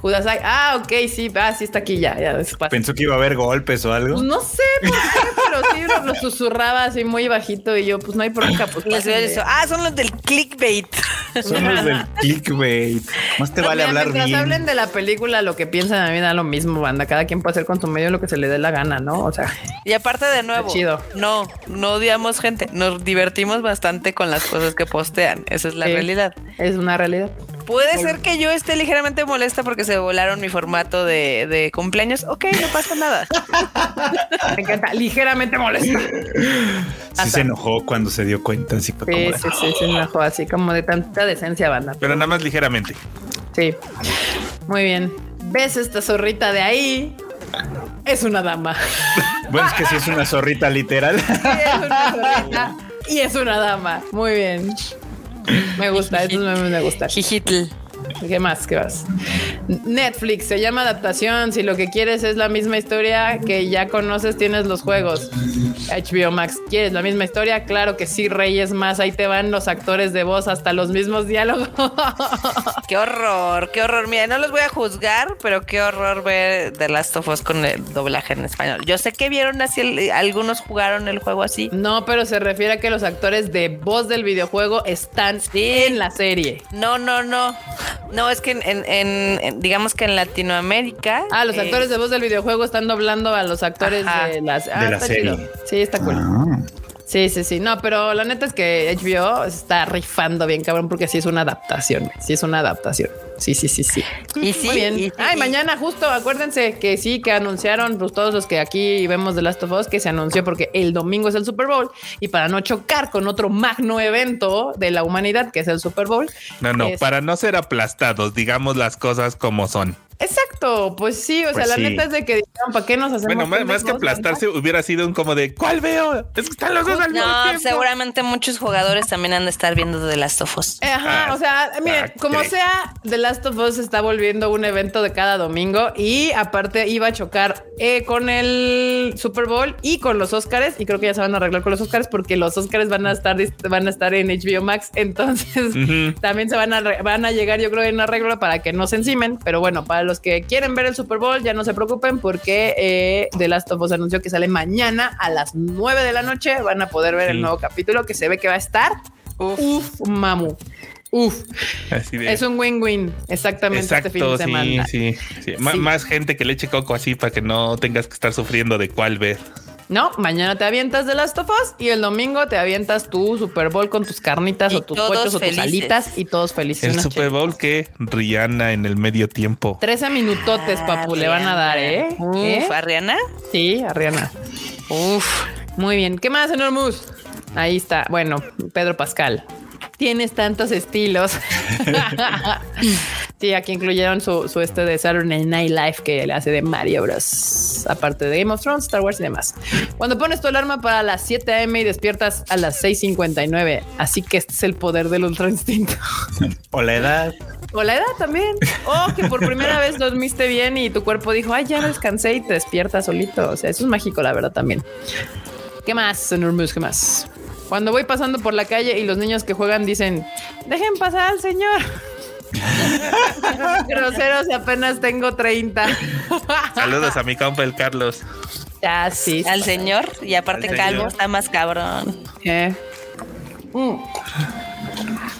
Kudasai. Ah, ok, sí, ah, sí está aquí ya. ya Pensó que iba a haber golpes o algo. Pues no sé por qué, pero sí lo, susurraba así muy bajito y yo, pues no hay problema. Pues, ah, son los del clickbait. Son los del clickbait. Más te vale hablar bien. hablen de la película, lo que piensan a mí da lo mismo, banda. Cada quien puede hacer con su medio lo que se le dé la gana, ¿no? O sea. Y aparte de nuevo, chido. no, no odiamos gente. Nos divertimos bastante con las cosas que postean. Esa es la realidad. Es una realidad. Puede ser que yo esté ligeramente molesta porque se volaron mi formato de, cumpleaños. Ok, no pasa nada. Me encanta, ligeramente molesta. Sí se enojó cuando se dio cuenta, así como sí, sí, sí, se enojó así como de tanta decencia, banda. Pero nada más ligeramente. Sí, muy bien. ¿Ves esta zorrita de ahí? Es una dama. Bueno, es que sí es una zorrita literal. Sí, es una zorrita. Y es una dama. Muy bien. Me gusta, estos memes me gustan. ¿Qué más? ¿Qué más? Netflix se llama adaptación. Si lo que quieres es la misma historia que ya conoces, tienes los juegos. HBO Max, ¿quieres la misma historia? Claro que sí, Reyes más. Ahí te van los actores de voz, hasta los mismos diálogos. qué horror, qué horror. Mira, no los voy a juzgar, pero qué horror ver The Last of Us con el doblaje en español. Yo sé que vieron así, algunos jugaron el juego así. No, pero se refiere a que los actores de voz del videojuego están en la serie. No, no, no. No, es que en, digamos que en Latinoamérica. Ah, los actores de voz del videojuego están doblando a los actores de las ah, la serie. Sí, está cool. Ah. Sí, sí, sí. No, pero la neta es que HBO está rifando bien, cabrón, porque sí es una adaptación. Sí es una adaptación. Sí, sí, sí, sí. Y sí. bien. Ay, mañana justo, acuérdense que sí, que anunciaron, pues todos los que aquí vemos de Last of Us, que se anunció porque el domingo es el Super Bowl y para no chocar con otro magno evento de la humanidad, que es el Super Bowl. No, no, para no ser aplastados, digamos las cosas como son. Exacto, pues sí, o sea, pues la neta es de que dijeron, ¿para qué nos hacemos? Bueno, más, que aplastarse hubiera sido un como de, ¿cuál veo? Es que están los dos al mismo No, seguramente muchos jugadores también han de estar viendo The Last of Us. Ajá, ah, o sea, mire, como sea, The Last of Us está volviendo un evento de cada domingo y aparte iba a chocar eh, con el Super Bowl y con los Oscars y creo que ya se van a arreglar con los Oscars porque los Oscars van a estar van a estar en HBO Max, entonces también se van a van a llegar yo creo en arreglo para que no se encimen, pero bueno, para los que quieren ver el Super Bowl, ya no se preocupen porque eh, The Last of Us anunció que sale mañana a las 9 de la noche. Van a poder ver el nuevo capítulo que se ve que va a estar. Uf, mamu. Uf, es un win-win exactamente este fin de semana. Sí, sí, Más gente que le eche coco así para que no tengas que estar sufriendo de cuál ver. No, mañana te avientas de Last of Us y el domingo te avientas tu Super Bowl con tus carnitas o tus pollos o tus alitas y todos felices. El Super Bowl que Rihanna en el medio tiempo. 13 minutotes, papu, le van a dar, ¿eh? Uf, ¿Eh? ¿A Rihanna? Sí, a Rihanna. Uf, muy bien. ¿Qué más, Enormous? Ahí está. Bueno, Pedro Pascal tienes tantos estilos. sí, aquí incluyeron su, su, este de Saturday Night Live que le hace de Mario Bros. Aparte de Game of Thrones, Star Wars y demás. Cuando pones tu alarma para las 7 a.m. y despiertas a las 6.59. Así que este es el poder del ultra instinto. o la edad. O la edad también. O que por primera vez dormiste bien y tu cuerpo dijo, ay, ya descansé y te despiertas solito. O sea, eso es mágico, la verdad, también. ¿Qué más, Enormous? ¿Qué más? Cuando voy pasando por la calle y los niños que juegan dicen, dejen pasar al señor. Groseros y apenas tengo 30. Saludos a mi compa el Carlos. Ya, sí. Al señor. Y aparte calvo está más cabrón. ¿Eh? Mm.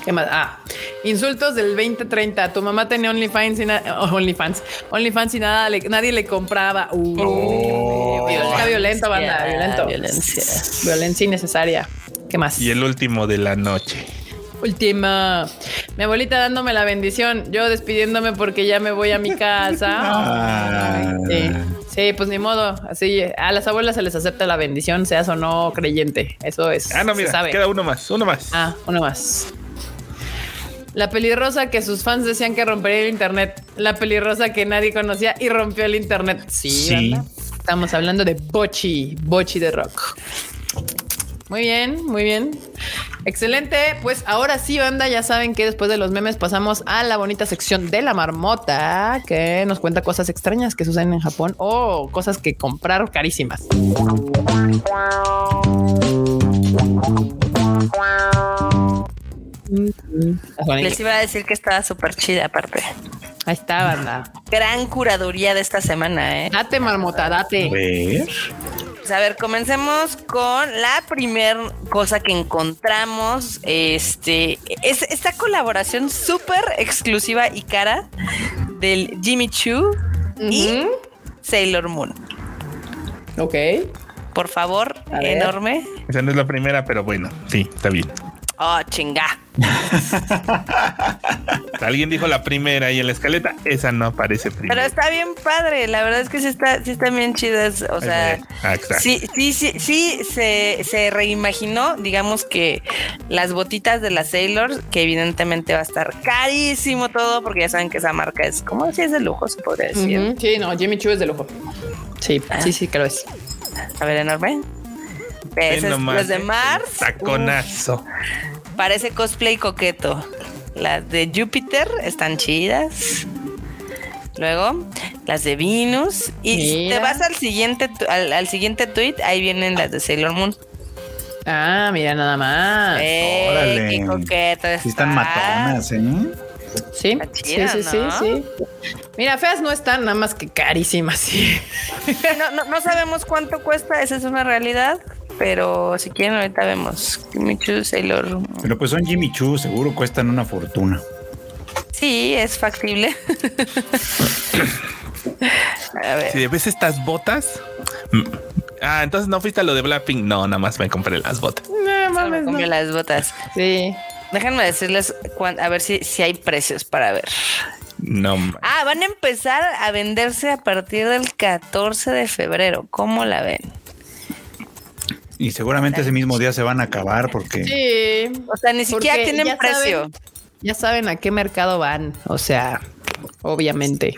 ¿Qué más? Ah, insultos del 2030. Tu mamá tenía OnlyFans y, OnlyFans. OnlyFans y nada, nadie le compraba. Uh, oh. Violencia, violento, banda. Violento. Violencia. Violencia innecesaria. ¿Qué más? Y el último de la noche. Última. Mi abuelita dándome la bendición, yo despidiéndome porque ya me voy a mi casa. Ah. sí. pues ni modo. Así a las abuelas se les acepta la bendición, seas o no creyente. Eso es. Ah, no, mira, queda uno más, uno más. Ah, uno más. La pelirrosa que sus fans decían que rompería el internet. La pelirrosa que nadie conocía y rompió el internet. Sí, sí. Estamos hablando de Bochi, Bochi de rock. Muy bien, muy bien. Excelente. Pues ahora sí, banda, ya saben que después de los memes pasamos a la bonita sección de la marmota que nos cuenta cosas extrañas que suceden en Japón o cosas que comprar carísimas. Les iba a decir que estaba súper chida aparte. Ahí está, banda. Gran curaduría de esta semana, ¿eh? Date, marmota, date. A ver. A ver, comencemos con la primer cosa que encontramos. Este es esta colaboración súper exclusiva y cara del Jimmy Choo y Sailor Moon. Ok. Por favor, enorme. Esa no es la primera, pero bueno, sí, está bien. Oh, chinga. Alguien dijo la primera y en la escaleta, esa no aparece primero. Pero está bien padre, la verdad es que sí, está, sí están bien chidas. O sea, ah, sí, sí, sí, sí, se, se reimaginó, digamos que las botitas de la Sailor, que evidentemente va a estar carísimo todo, porque ya saben que esa marca es como si es de lujo, se podría decir. Sí, no, Jimmy Choo es de lujo. Sí, ah. sí, sí, que lo es. A ver, enorme. Ese es los de Mars. Taconazo. Parece cosplay coqueto. Las de Júpiter están chidas. Luego, las de Venus. Y si te vas al siguiente, al, siguiente tweet, ahí vienen las de Sailor Moon. Ah, mira nada más. Eh, qué coqueto. están matonas, ¿eh? Sí, sí, sí, sí, sí. Mira, feas no están, nada más que carísimas. Sí. No, no, no sabemos cuánto cuesta, esa es una realidad pero si quieren ahorita vemos Jimmy Choo, Sailor. Pero pues son Jimmy Choo, seguro cuestan una fortuna. Sí, es factible. a ver. Si ves estas botas. Ah, entonces no fuiste a lo de Blackpink. No, nada más me compré las botas. No mames, compré las botas. Sí. Déjenme decirles a ver si, si hay precios para ver. No. Ah, van a empezar a venderse a partir del 14 de febrero. ¿Cómo la ven? Y seguramente ese mismo día se van a acabar porque. Sí. O sea, ni siquiera tienen precio. ya saben a qué mercado van. O sea, obviamente.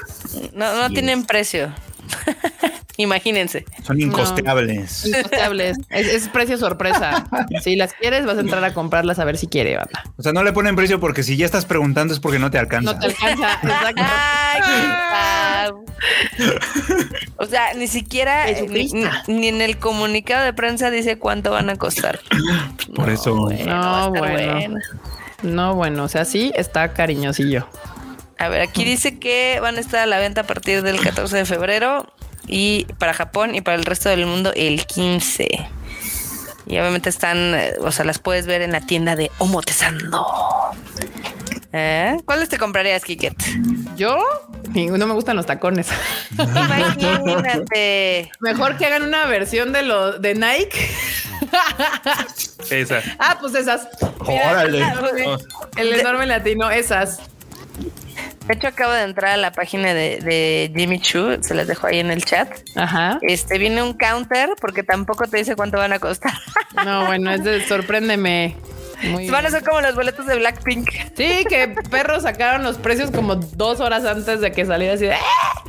No, no tienen precio. Imagínense. Son incosteables. incosteables. es, precio sorpresa. si las quieres, vas a entrar a comprarlas a ver si quiere, banda. O sea, no le ponen precio porque si ya estás preguntando es porque no te alcanza. No te alcanza, exacto. o sea, ni siquiera ni, en el comunicado de prensa dice cuánto van a costar. Por eso. no, bueno. No, bueno, o sea, sí está cariñosillo. A ver, aquí dice que van a estar a la venta a partir del 14 de febrero y para Japón y para el resto del mundo el 15. Y obviamente están, eh, o sea, las puedes ver en la tienda de Omotesando. ¿Eh? ¿Cuáles te comprarías, Kiket? ¿Yo? No me gustan los tacones. Imagínate. Mejor que hagan una versión de los de Nike. Esas. Ah, pues esas. Órale. El enorme latino, esas. De hecho, acabo de entrar a la página de, Jimmy Choo, se las dejo ahí en el chat. Ajá. Este viene un counter porque tampoco te dice cuánto van a costar. No, bueno, es de sorpréndeme. Van a ser como los boletos de Blackpink. Sí, que perros sacaron los precios como dos horas antes de que saliera así de. ¡Ah!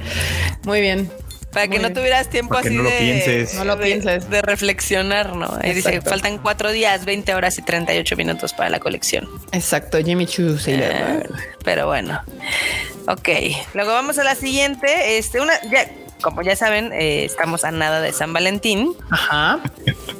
Muy bien. Para que no tuvieras tiempo así no de, lo pienses. No lo pienses. De, reflexionar, ¿no? Ahí dice, faltan cuatro días, 20 horas y 38 minutos para la colección. Exacto, Jimmy Choo. Sí, eh, pero bueno. Ok. Luego vamos a la siguiente. Este, una, ya, como ya saben, eh, estamos a nada de San Valentín. Ajá.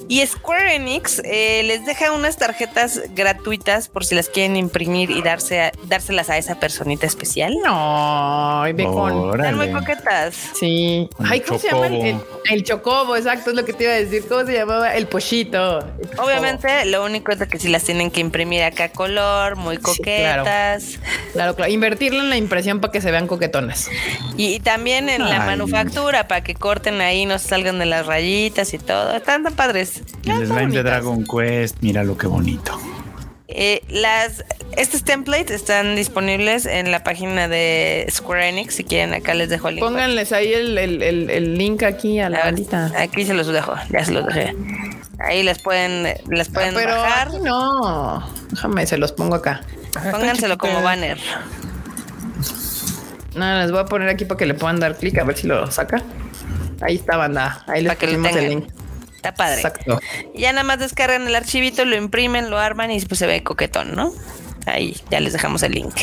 Y Square Enix eh, les deja unas tarjetas gratuitas por si las quieren imprimir y darse dárselas a esa personita especial. No, ve con. Están muy coquetas. Sí. Ay, ¿cómo se llama? El, chocobo, exacto, es lo que te iba a decir. ¿Cómo se llamaba? El pochito. Obviamente, lo único es que si las tienen que imprimir acá color, muy coquetas. claro. claro, Invertirle en la impresión para que se vean coquetonas. Y, también en la manufactura para que corten ahí, no salgan de las rayitas y todo. Están tan padres. El slime de Dragon Quest, mira lo que bonito. Eh, las, estos templates están disponibles en la página de Square Enix. Si quieren, acá les dejo el link. Pónganles ahí el, link aquí a la bandita. Aquí se los dejo, ya se los dejé. Ahí les pueden, les pueden pero bajar. no, déjame, se los pongo acá. Pónganselo como banner. No, les voy a poner aquí para que le puedan dar clic a ver si lo saca. Ahí está, banda. Ahí les ponemos el link. Está padre. Exacto. ya nada más descargan el archivito, lo imprimen, lo arman y pues se ve coquetón, ¿no? Ahí, ya les dejamos el link.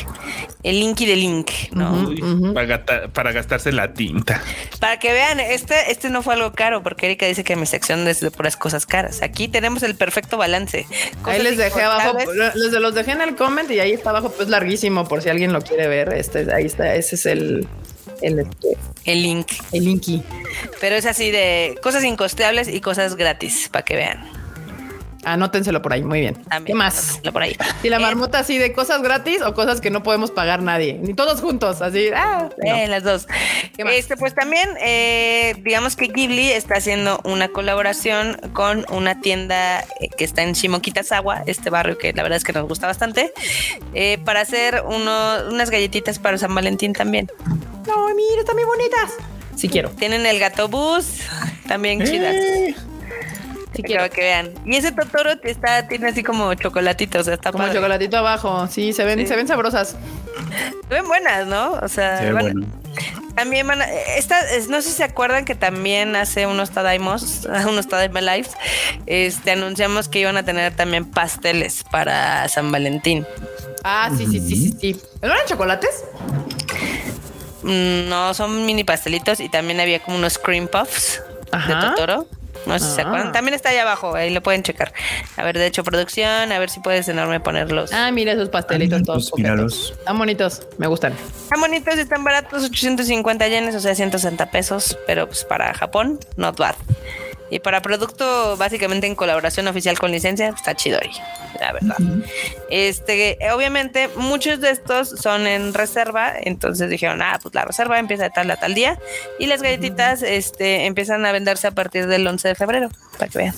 El linky de link, ¿no? para, gastarse la tinta. Para que vean, este, este no fue algo caro, porque Erika dice que mi sección es de puras cosas caras. Aquí tenemos el perfecto balance. ahí les dejé abajo, los, los dejé en el comment y ahí está abajo, pues larguísimo, por si alguien lo quiere ver. Este, ahí está, ese es el, el, el link. El linky. Pero es así de cosas incosteables y cosas gratis, para que vean. Anótenselo por ahí, muy bien. ¿Qué más? Por ahí. Y la eh, marmota así de cosas gratis o cosas que no podemos pagar nadie, ni todos juntos, así. Ah, eh, las dos. Este, pues también, eh, digamos que Ghibli está haciendo una colaboración con una tienda que está en Shimokitazawa, este barrio que la verdad es que nos gusta bastante, para hacer uno, unas galletitas para San Valentín también. No, mira, están muy bonitas. Sí quiero. Tienen el gato bus, también chidas. Quiero que vean. Y ese Totoro está, tiene así como chocolatito, o sea, está como chocolatito abajo. Sí, se ven, se ven sabrosas. Se ven buenas, ¿no? O sea, también van esta, no sé si se acuerdan que también hace unos Tadaimos, unos Tadaima Lives, este, anunciamos que iban a tener también pasteles para San Valentín. Ah, sí, sí, sí, sí, sí. ¿No eran chocolates? Mm, no, son mini pastelitos y también había como unos cream puffs de Totoro. No sé si se acuerdan. Ah. También está ahí abajo, ahí lo pueden checar. A ver, de hecho, producción, a ver si puedes enorme ponerlos. Ah, mira esos pastelitos todos. Míralos. Están bonitos, me gustan. Están bonitos, están baratos, 850 yenes, o sea, 160 pesos, pero pues para Japón, not bad. Y para producto básicamente en colaboración oficial con licencia, está chidori, la verdad. Este, obviamente, muchos de estos son en reserva, entonces dijeron, ah, pues la reserva empieza de tal a tal día, y las galletitas este, empiezan a venderse a partir del 11 de febrero, para que vean.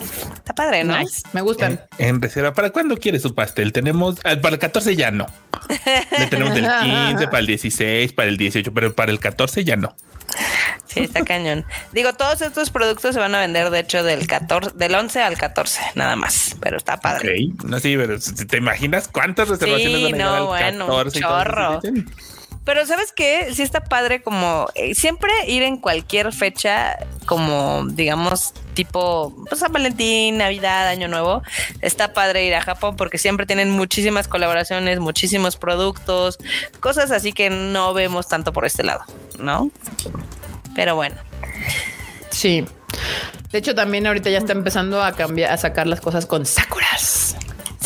Está padre, ¿no? Me gustan. En, reserva. ¿Para cuándo quieres su pastel? Tenemos ah, para el 14 ya no. Le tenemos del 15, para el 16, para el 18, pero para el 14 ya no. Sí, está cañón. Digo, todos estos productos se van a vender, de hecho, del 14, del 11 al 14, nada más. Pero está padre. No, sí, pero ¿te imaginas cuántas reservaciones van a no, bueno, 14 chorro. Pero sabes qué, sí está padre como eh, siempre ir en cualquier fecha, como digamos tipo pues, San Valentín, Navidad, Año Nuevo. Está padre ir a Japón porque siempre tienen muchísimas colaboraciones, muchísimos productos, cosas así que no vemos tanto por este lado, ¿no? Pero bueno. Sí. De hecho, también ahorita ya está empezando a cambiar, a sacar las cosas con Sakuras.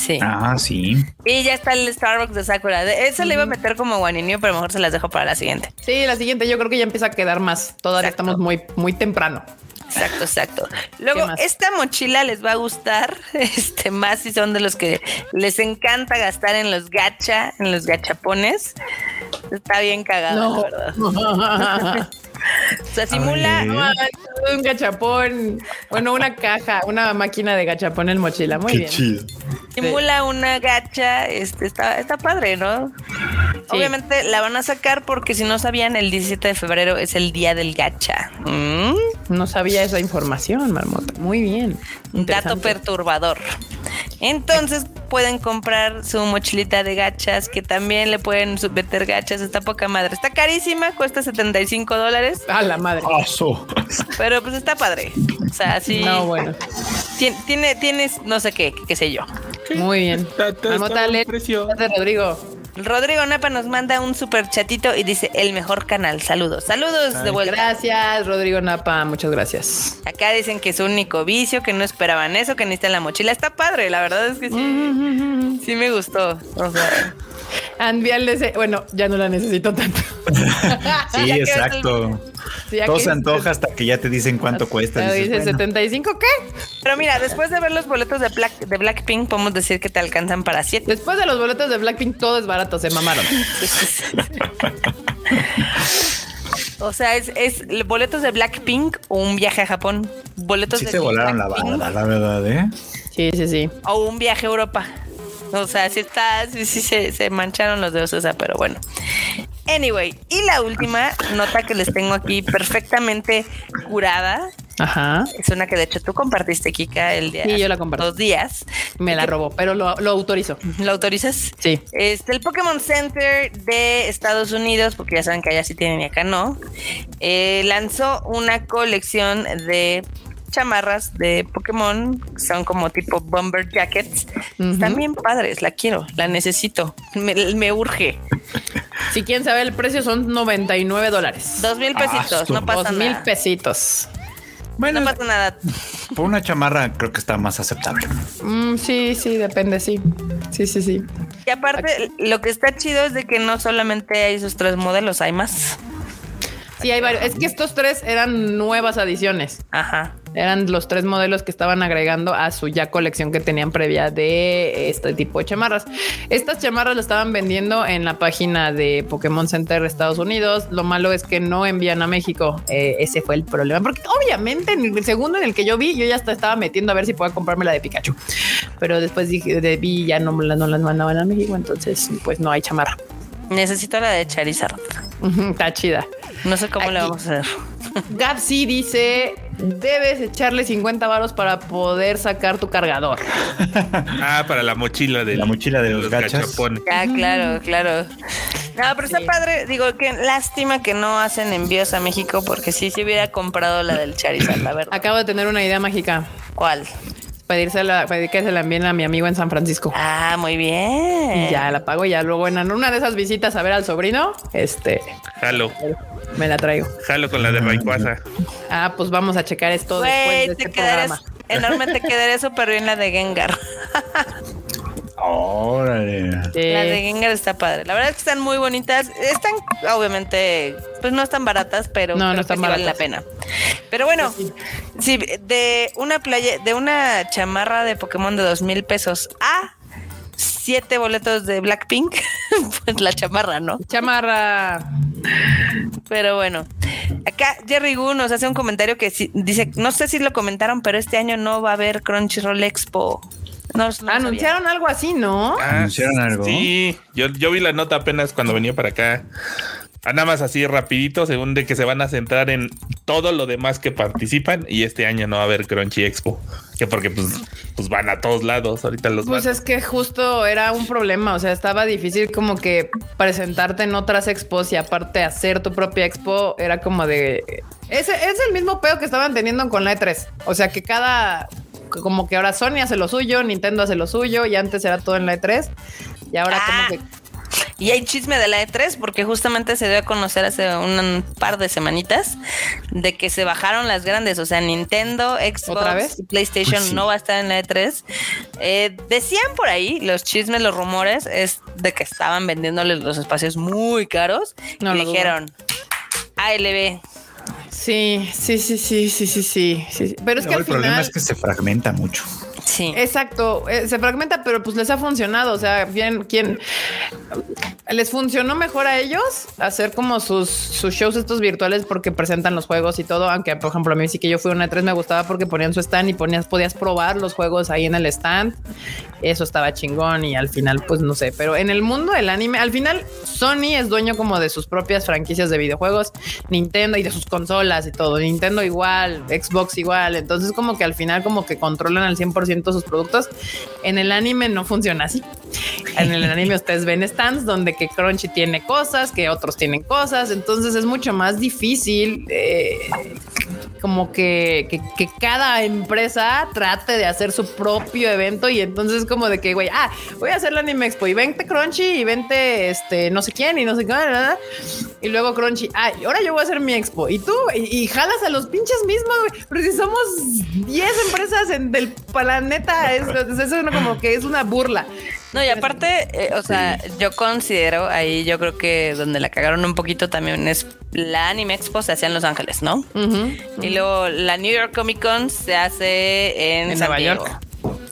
Sí. Ah, sí. Y ya está el Starbucks de Sakura. Eso le iba a meter como guaninio, pero mejor se las dejo para la siguiente. Sí, la siguiente yo creo que ya empieza a quedar más. Todavía estamos muy, muy temprano. Exacto, exacto. Luego, esta mochila les va a gustar, este, más si son de los que les encanta gastar en los gacha, en los gachapones. Está bien cagado, la verdad. O sea, simula un gachapón, bueno, una caja, una máquina de gachapón en mochila. Muy bien. Simula una gacha, este está, está padre, ¿no? Obviamente la van a sacar porque si no sabían, el 17 de febrero es el día del gacha. ¿Mm? No sabía esa información, Marmota. Muy bien. Un dato perturbador. Entonces pueden comprar su mochilita de gachas, que también le pueden meter gachas. Está poca madre. Está carísima, cuesta 75 dólares. A la madre. Pero pues está padre. O sea, sí. No, bueno. Tiene, tienes, no sé qué, qué sé yo. Muy bien. Marmota, Rodrigo. Rodrigo Napa nos manda un super chatito y dice el mejor canal. Saludos, saludos de vuelta. Gracias, Rodrigo Napa, muchas gracias. Acá dicen que es un único vicio, que no esperaban eso, que necesitan la mochila. Está padre, la verdad es que sí. Sí me gustó. O sea. Bueno, ya no la necesito tanto. sí, exacto. Todo se antoja hasta que ya te dicen cuánto cuesta. Dices, 75 qué? Pero mira, después de ver los boletos de, Black, de Blackpink, podemos decir que te alcanzan para 7. Después de los boletos de Blackpink, todo es barato, se mamaron. O sea, es, es boletos de Blackpink o un viaje a Japón. Boletos sí de se volaron la bala, la verdad, ¿eh? Sí, sí, sí. O un viaje a Europa. O sea, sí está, sí, sí se, se mancharon los dedos, o sea, pero bueno. Anyway, y la última nota que les tengo aquí perfectamente curada. Ajá. Es una que de hecho tú compartiste, Kika, el día. Sí, yo la compartí. Dos días. Me la robó, pero lo, autorizo. ¿Lo autorizas? Sí. Este, el Pokémon Center de Estados Unidos, porque ya saben que allá sí tienen y acá no, eh, lanzó una colección de chamarras de Pokémon, son como tipo bomber jackets. Están bien padres, la quiero, la necesito, me, urge. Si quieren saber el precio, son 99 dólares. Dos mil pesitos, no pasa Dos mil pesitos. Bueno, no pasa nada. Por una chamarra creo que está más aceptable. Mm, sí, sí, depende, sí. Sí, sí, sí. Y aparte, lo que está chido es de que no solamente hay esos tres modelos, hay más. Sí, hay varios. Es que estos tres eran nuevas adiciones. Ajá. Eran los tres modelos que estaban agregando a su ya colección que tenían previa de este tipo de chamarras. Estas chamarras las estaban vendiendo en la página de Pokémon Center Estados Unidos. Lo malo es que no envían a México. Eh, ese fue el problema. Porque obviamente en el segundo en el que yo vi, yo ya estaba metiendo a ver si puedo comprarme la de Pikachu. Pero después dije, de vi ya no, no las mandaban a México. Entonces, pues no hay chamarra. Necesito la de Charizard. Está chida. No sé cómo le vamos a hacer. Gapsi dice: Debes echarle 50 varos para poder sacar tu cargador. ah, para la mochila de la mochila de los, gachas. Ah, claro, claro. No, pero está padre. Digo, que lástima que no hacen envíos a México porque sí se hubiera comprado la del Charizard, la verdad. Acabo de tener una idea mágica. ¿Cuál? Pedírsela, pedir que se la envíen a mi amigo en San Francisco. Ah, muy bien. ya la pago, ya luego en una de esas visitas a ver al sobrino, este. Jalo. Me la traigo. Jalo con la de Rayquaza. Ah, pues vamos a checar esto después de este programa. Enorme te quedaré súper bien la de Gengar. Órale. La de Gengar está padre. La verdad es que están muy bonitas. Están, obviamente, pues no están baratas, pero no, no están vale la pena. Pero bueno, sí. de una playa, de una chamarra de Pokémon de dos mil pesos a siete boletos de Blackpink, pues la chamarra, ¿no? Chamarra. Pero bueno, acá Jerry Gu nos hace un comentario que dice, no sé si lo comentaron, pero este año no va a haber Crunchyroll Expo. Anunciaron algo así, ¿no? Ah, Anunciaron algo. Sí, yo, yo vi la nota apenas cuando venía para acá. Ah, nada más así rapidito, según de que se van a centrar en todo lo demás que participan y este año no va a haber Crunchy Expo, que porque pues, pues van a todos lados ahorita los Pues es que justo era un problema, o sea, estaba difícil como que presentarte en otras expos y aparte hacer tu propia expo era como de ese es el mismo peo que estaban teniendo con la E3, o sea, que cada como que ahora Sony hace lo suyo, Nintendo hace lo suyo y antes era todo en la E3 y ahora como ah. que y hay chisme de la E3 porque justamente se dio a conocer hace un par de semanitas de que se bajaron las grandes, o sea, Nintendo, Xbox y PlayStation pues no va a estar en la E3. Eh, decían por ahí los chismes, los rumores, es de que estaban vendiéndoles los espacios muy caros no, y dijeron, ALB, Sí, sí, sí, sí, sí, sí, sí. Pero es que el problema es que se fragmenta mucho. Sí. Exacto, eh, se fragmenta, pero pues les ha funcionado. O sea, bien, ¿quién les funcionó mejor a ellos hacer como sus, shows estos virtuales porque presentan los juegos y todo? Aunque, por ejemplo, a mí sí que yo fui una E3 me gustaba porque ponían su stand y ponías, podías probar los juegos ahí en el stand. Eso estaba chingón y al final, pues no sé, pero en el mundo del anime, al final Sony es dueño como de sus propias franquicias de videojuegos, Nintendo y de sus consolas y todo. Nintendo igual, Xbox igual. Entonces, como que al final, como que controlan al 100% sus productos. En el anime no funciona así. En el anime ustedes ven stands donde que Crunchy tiene cosas, que otros tienen cosas, entonces es mucho más difícil eh, como que, que, cada empresa trate de hacer su propio evento. Y entonces como de que, güey, ah, voy a hacer la Anime Expo y vente Crunchy y vente este no sé quién y no sé qué, y luego Crunchy, ah, ahora yo voy a hacer mi expo. Y tú y, jalas a los pinches mismos, güey, pero si somos 10 empresas en, del planeta, es, eso es como que es una burla. No, y aparte, eh, o sea, yo considero ahí, yo creo que donde la cagaron un poquito también es la Anime Expo se hacía en Los Ángeles, ¿no? Y luego la New York Comic Con se hace en, San Nueva Diego. York.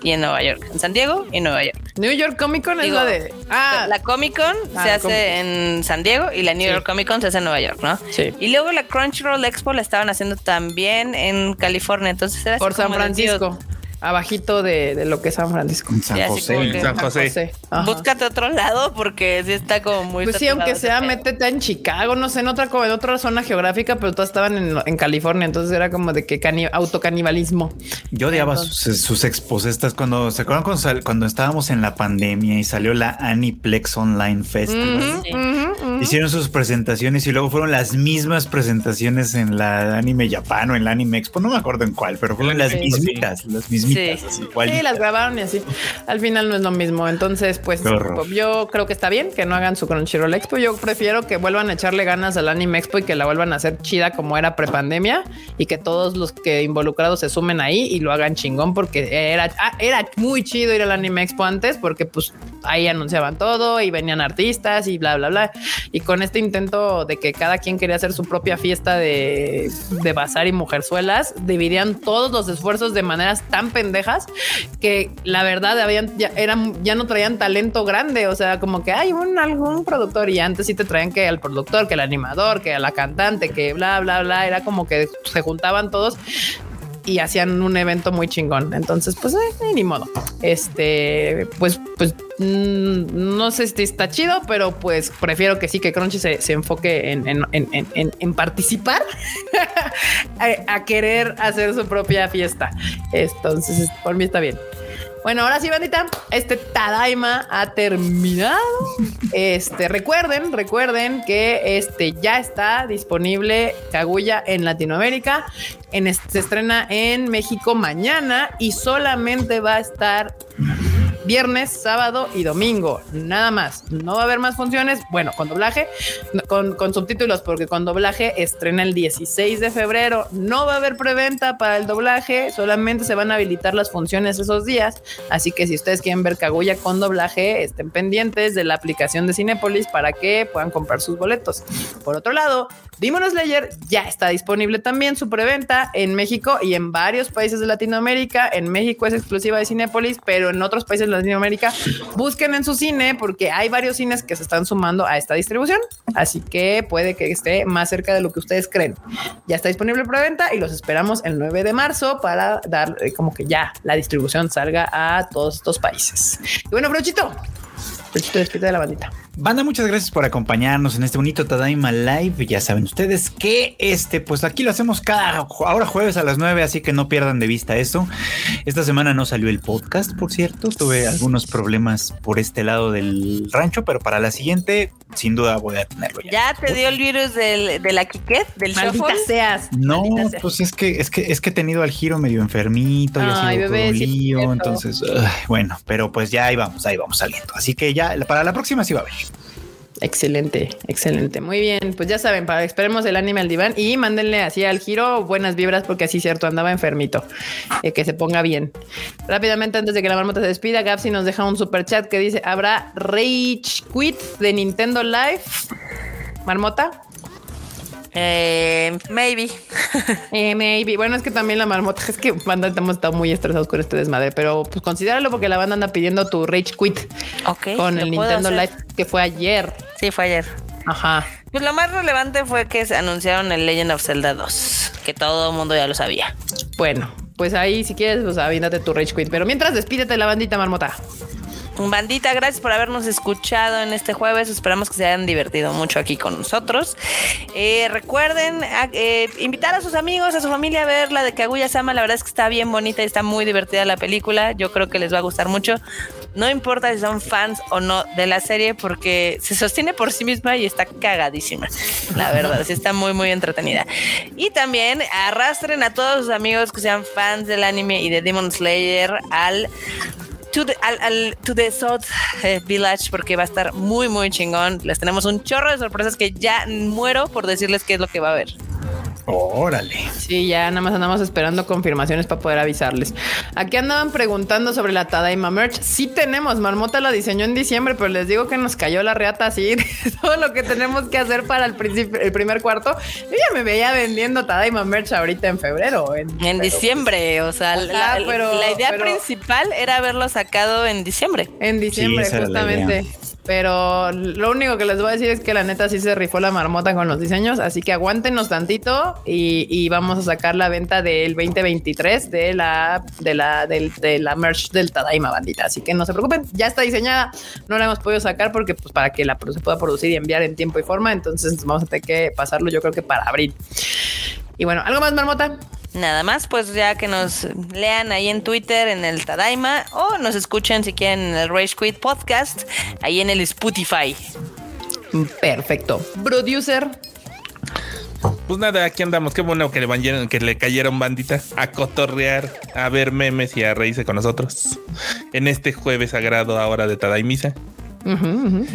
Y en Nueva York. En San Diego y Nueva York. New York Comic Con es la de. Ah, la Comic Con ah, se hace en San Diego y la New York Comic Con se hace en Nueva York, ¿no? Sí. Y luego la Crunchyroll Expo la estaban haciendo también en California. Entonces era Por San Francisco abajito de, de, lo que es San Francisco. San José. San José. Búscate otro lado porque sí está como muy. Pues sí, aunque sea, métete en Chicago, no sé, en otra, en otra zona geográfica, pero todas estaban en, en California, entonces era como de que autocanibalismo. Yo odiaba sus, expos estas cuando se acuerdan cuando, cuando, estábamos en la pandemia y salió la Aniplex Online Festival hicieron sus presentaciones y luego fueron las mismas presentaciones en la anime Japan o en la anime Expo, no me acuerdo en cuál, pero fueron las mismitas, las mismitas. Sí. sí, las grabaron y así. Al final no es lo mismo. Entonces, pues yo creo que está bien que no hagan su Crunchyroll Expo. Yo prefiero que vuelvan a echarle ganas al anime Expo y que la vuelvan a hacer chida como era prepandemia y que todos los que involucrados se sumen ahí y lo hagan chingón porque era, ah, era muy chido ir al anime Expo antes porque pues ahí anunciaban todo y venían artistas y bla, bla, bla. Y con este intento de que cada quien quería hacer su propia fiesta de, de bazar y mujerzuelas, dividían todos los esfuerzos de maneras tan que la verdad habían, ya, eran, ya no traían talento grande. O sea, como que hay un algún productor y antes sí te traían que el productor, que el animador, que la cantante, que bla, bla, bla. Era como que se juntaban todos y hacían un evento muy chingón. Entonces, pues, eh, ni modo. Este, pues, pues, mm, no sé si está chido, pero pues prefiero que sí, que Crunchy se, enfoque en, en, en, en participar a, a, querer hacer su propia fiesta. Entonces, por mí está bien. Bueno, ahora sí, bandita, este Tadaima ha terminado. Este, recuerden, recuerden que este ya está disponible Kaguya en Latinoamérica. En, se estrena en México mañana y solamente va a estar viernes, sábado y domingo. Nada más. No va a haber más funciones. Bueno, con doblaje, con, subtítulos, porque con doblaje estrena el 16 de febrero. No va a haber preventa para el doblaje. Solamente se van a habilitar las funciones esos días. Así que si ustedes quieren ver Kaguya con doblaje, estén pendientes de la aplicación de Cinepolis para que puedan comprar sus boletos. Por otro lado, Demon Slayer ya está disponible también su preventa en México y en varios países de Latinoamérica. En México es exclusiva de Cinepolis, pero en otros países de Latinoamérica, busquen en su cine porque hay varios cines que se están sumando a esta distribución. Así que puede que esté más cerca de lo que ustedes creen. Ya está disponible preventa y los esperamos el 9 de marzo para dar eh, como que ya la distribución salga a todos estos países. Y bueno, Brochito, Brochito, despide de la bandita. Banda, muchas gracias por acompañarnos en este bonito Tadaima Live. Ya saben ustedes que este, pues aquí lo hacemos cada ahora jueves a las 9, así que no pierdan de vista eso. Esta semana no salió el podcast, por cierto. Tuve algunos problemas por este lado del rancho, pero para la siguiente, sin duda voy a tenerlo ya. ¿Ya te dio el virus del, de la quiquet, del Maldita seas. No, pues es que, es que es que he tenido al giro medio enfermito y ha sido todo lío. entonces, bueno, pero pues ya ahí vamos, ahí vamos saliendo. Así que ya para la próxima sí va a haber. Excelente, excelente. Muy bien. Pues ya saben, para esperemos el anime al diván y mándenle así al giro buenas vibras porque así cierto andaba enfermito. Eh, que se ponga bien. Rápidamente, antes de que la marmota se despida, Gapsi nos deja un super chat que dice: ¿Habrá Rage Quit de Nintendo Live? Marmota. Eh, maybe. Eh, maybe. Bueno, es que también la marmota es que banda hemos estado muy estresados con este desmadre, pero pues considéralo porque la banda anda pidiendo tu Rage Quit. Ok. Con el Nintendo Live que fue ayer. Sí, fue ayer. Ajá. Pues lo más relevante fue que se anunciaron el Legend of Zelda 2, que todo el mundo ya lo sabía. Bueno, pues ahí si quieres, pues avíndate tu Rage Quit. Pero mientras despídete la bandita marmota. Bandita, gracias por habernos escuchado en este jueves. Esperamos que se hayan divertido mucho aquí con nosotros. Eh, recuerden eh, invitar a sus amigos, a su familia a ver la de Kaguya Sama. La verdad es que está bien bonita y está muy divertida la película. Yo creo que les va a gustar mucho. No importa si son fans o no de la serie, porque se sostiene por sí misma y está cagadísima. La verdad, sí está muy, muy entretenida. Y también arrastren a todos sus amigos que sean fans del anime y de Demon Slayer al to the, al, to the South eh, Village porque va a estar muy, muy chingón. Les tenemos un chorro de sorpresas que ya muero por decirles qué es lo que va a haber. Órale. Sí, ya nada más andamos esperando confirmaciones para poder avisarles. Aquí andaban preguntando sobre la Tadaima Merch. Sí tenemos, Marmota la diseñó en diciembre, pero les digo que nos cayó la reata así. Todo lo que tenemos que hacer para el, el primer cuarto. Yo ya me veía vendiendo Tadaima Merch ahorita en febrero. En, diciembre, o sea, la, idea principal era haberlo sacado en diciembre. En diciembre, justamente. Pero lo único que les voy a decir es que la neta sí se rifó la marmota con los diseños, así que aguántenos tantito y, vamos a sacar la venta del 2023 de la de la de la merch del Tadaima bandita. Así que no se preocupen, ya está diseñada. No la hemos podido sacar porque pues para que la se pueda producir y enviar en tiempo y forma, entonces vamos a tener que pasarlo yo creo que para abril. Y bueno, algo más marmota. Nada más, pues ya que nos lean ahí en Twitter, en el Tadaima, o nos escuchen si quieren en el Rage Quit Podcast, ahí en el Spotify. Perfecto. Producer. Pues nada, aquí andamos. Qué bueno que le, que le cayeron bandita a cotorrear, a ver memes y a reírse con nosotros en este jueves sagrado ahora de Tadaimisa.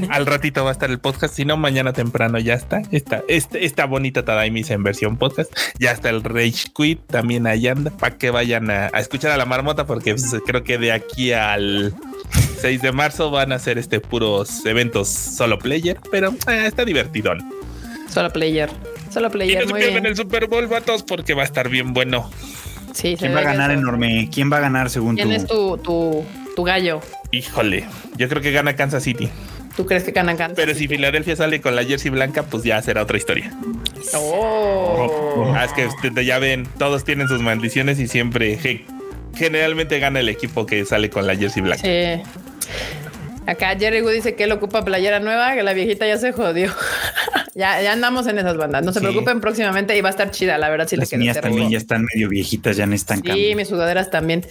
Al ratito va a estar el podcast, si no, mañana temprano ya está. Esta, este, esta bonita Tadaimisa en versión podcast. Ya está el Rage Quit, también ahí anda, para que vayan a, escuchar a la marmota, porque pues, creo que de aquí al 6 de marzo van a ser este puros eventos solo player, pero eh, está divertidón. Solo player, solo player. Y no se pierdan el Super Bowl, vatos, porque va a estar bien bueno. Sí, ¿Quién va a ganar enorme? ¿Quién va a ganar según ¿Quién es tu, tu, tu gallo? Híjole, yo creo que gana Kansas City. ¿Tú crees que gana Kansas? Pero si Filadelfia sale con la jersey blanca, pues ya será otra historia. Oh. Ah, es que ya ven, todos tienen sus maldiciones y siempre generalmente gana el equipo que sale con la jersey blanca. Sí. Acá Jerry Wood dice que él ocupa playera nueva, que la viejita ya se jodió. ya, ya andamos en esas bandas. No se preocupen próximamente y va a estar chida, la verdad. Si Las mías también ya están medio viejitas, ya no están Sí, mis sudaderas también.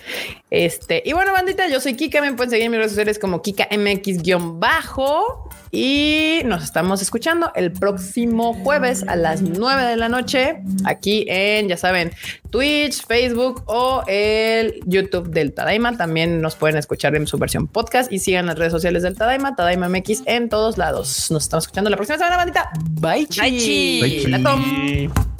Este, y bueno, bandita, yo soy Kika. Me pueden seguir en mis redes sociales como Kika MX-bajo. Y nos estamos escuchando el próximo jueves a las 9 de la noche aquí en, ya saben, Twitch, Facebook o el YouTube del Tadaima. También nos pueden escuchar en su versión podcast y sigan las redes sociales del Tadaima, Tadaima MX en todos lados. Nos estamos escuchando la próxima semana, bandita. Bye, chi. Bye, chi.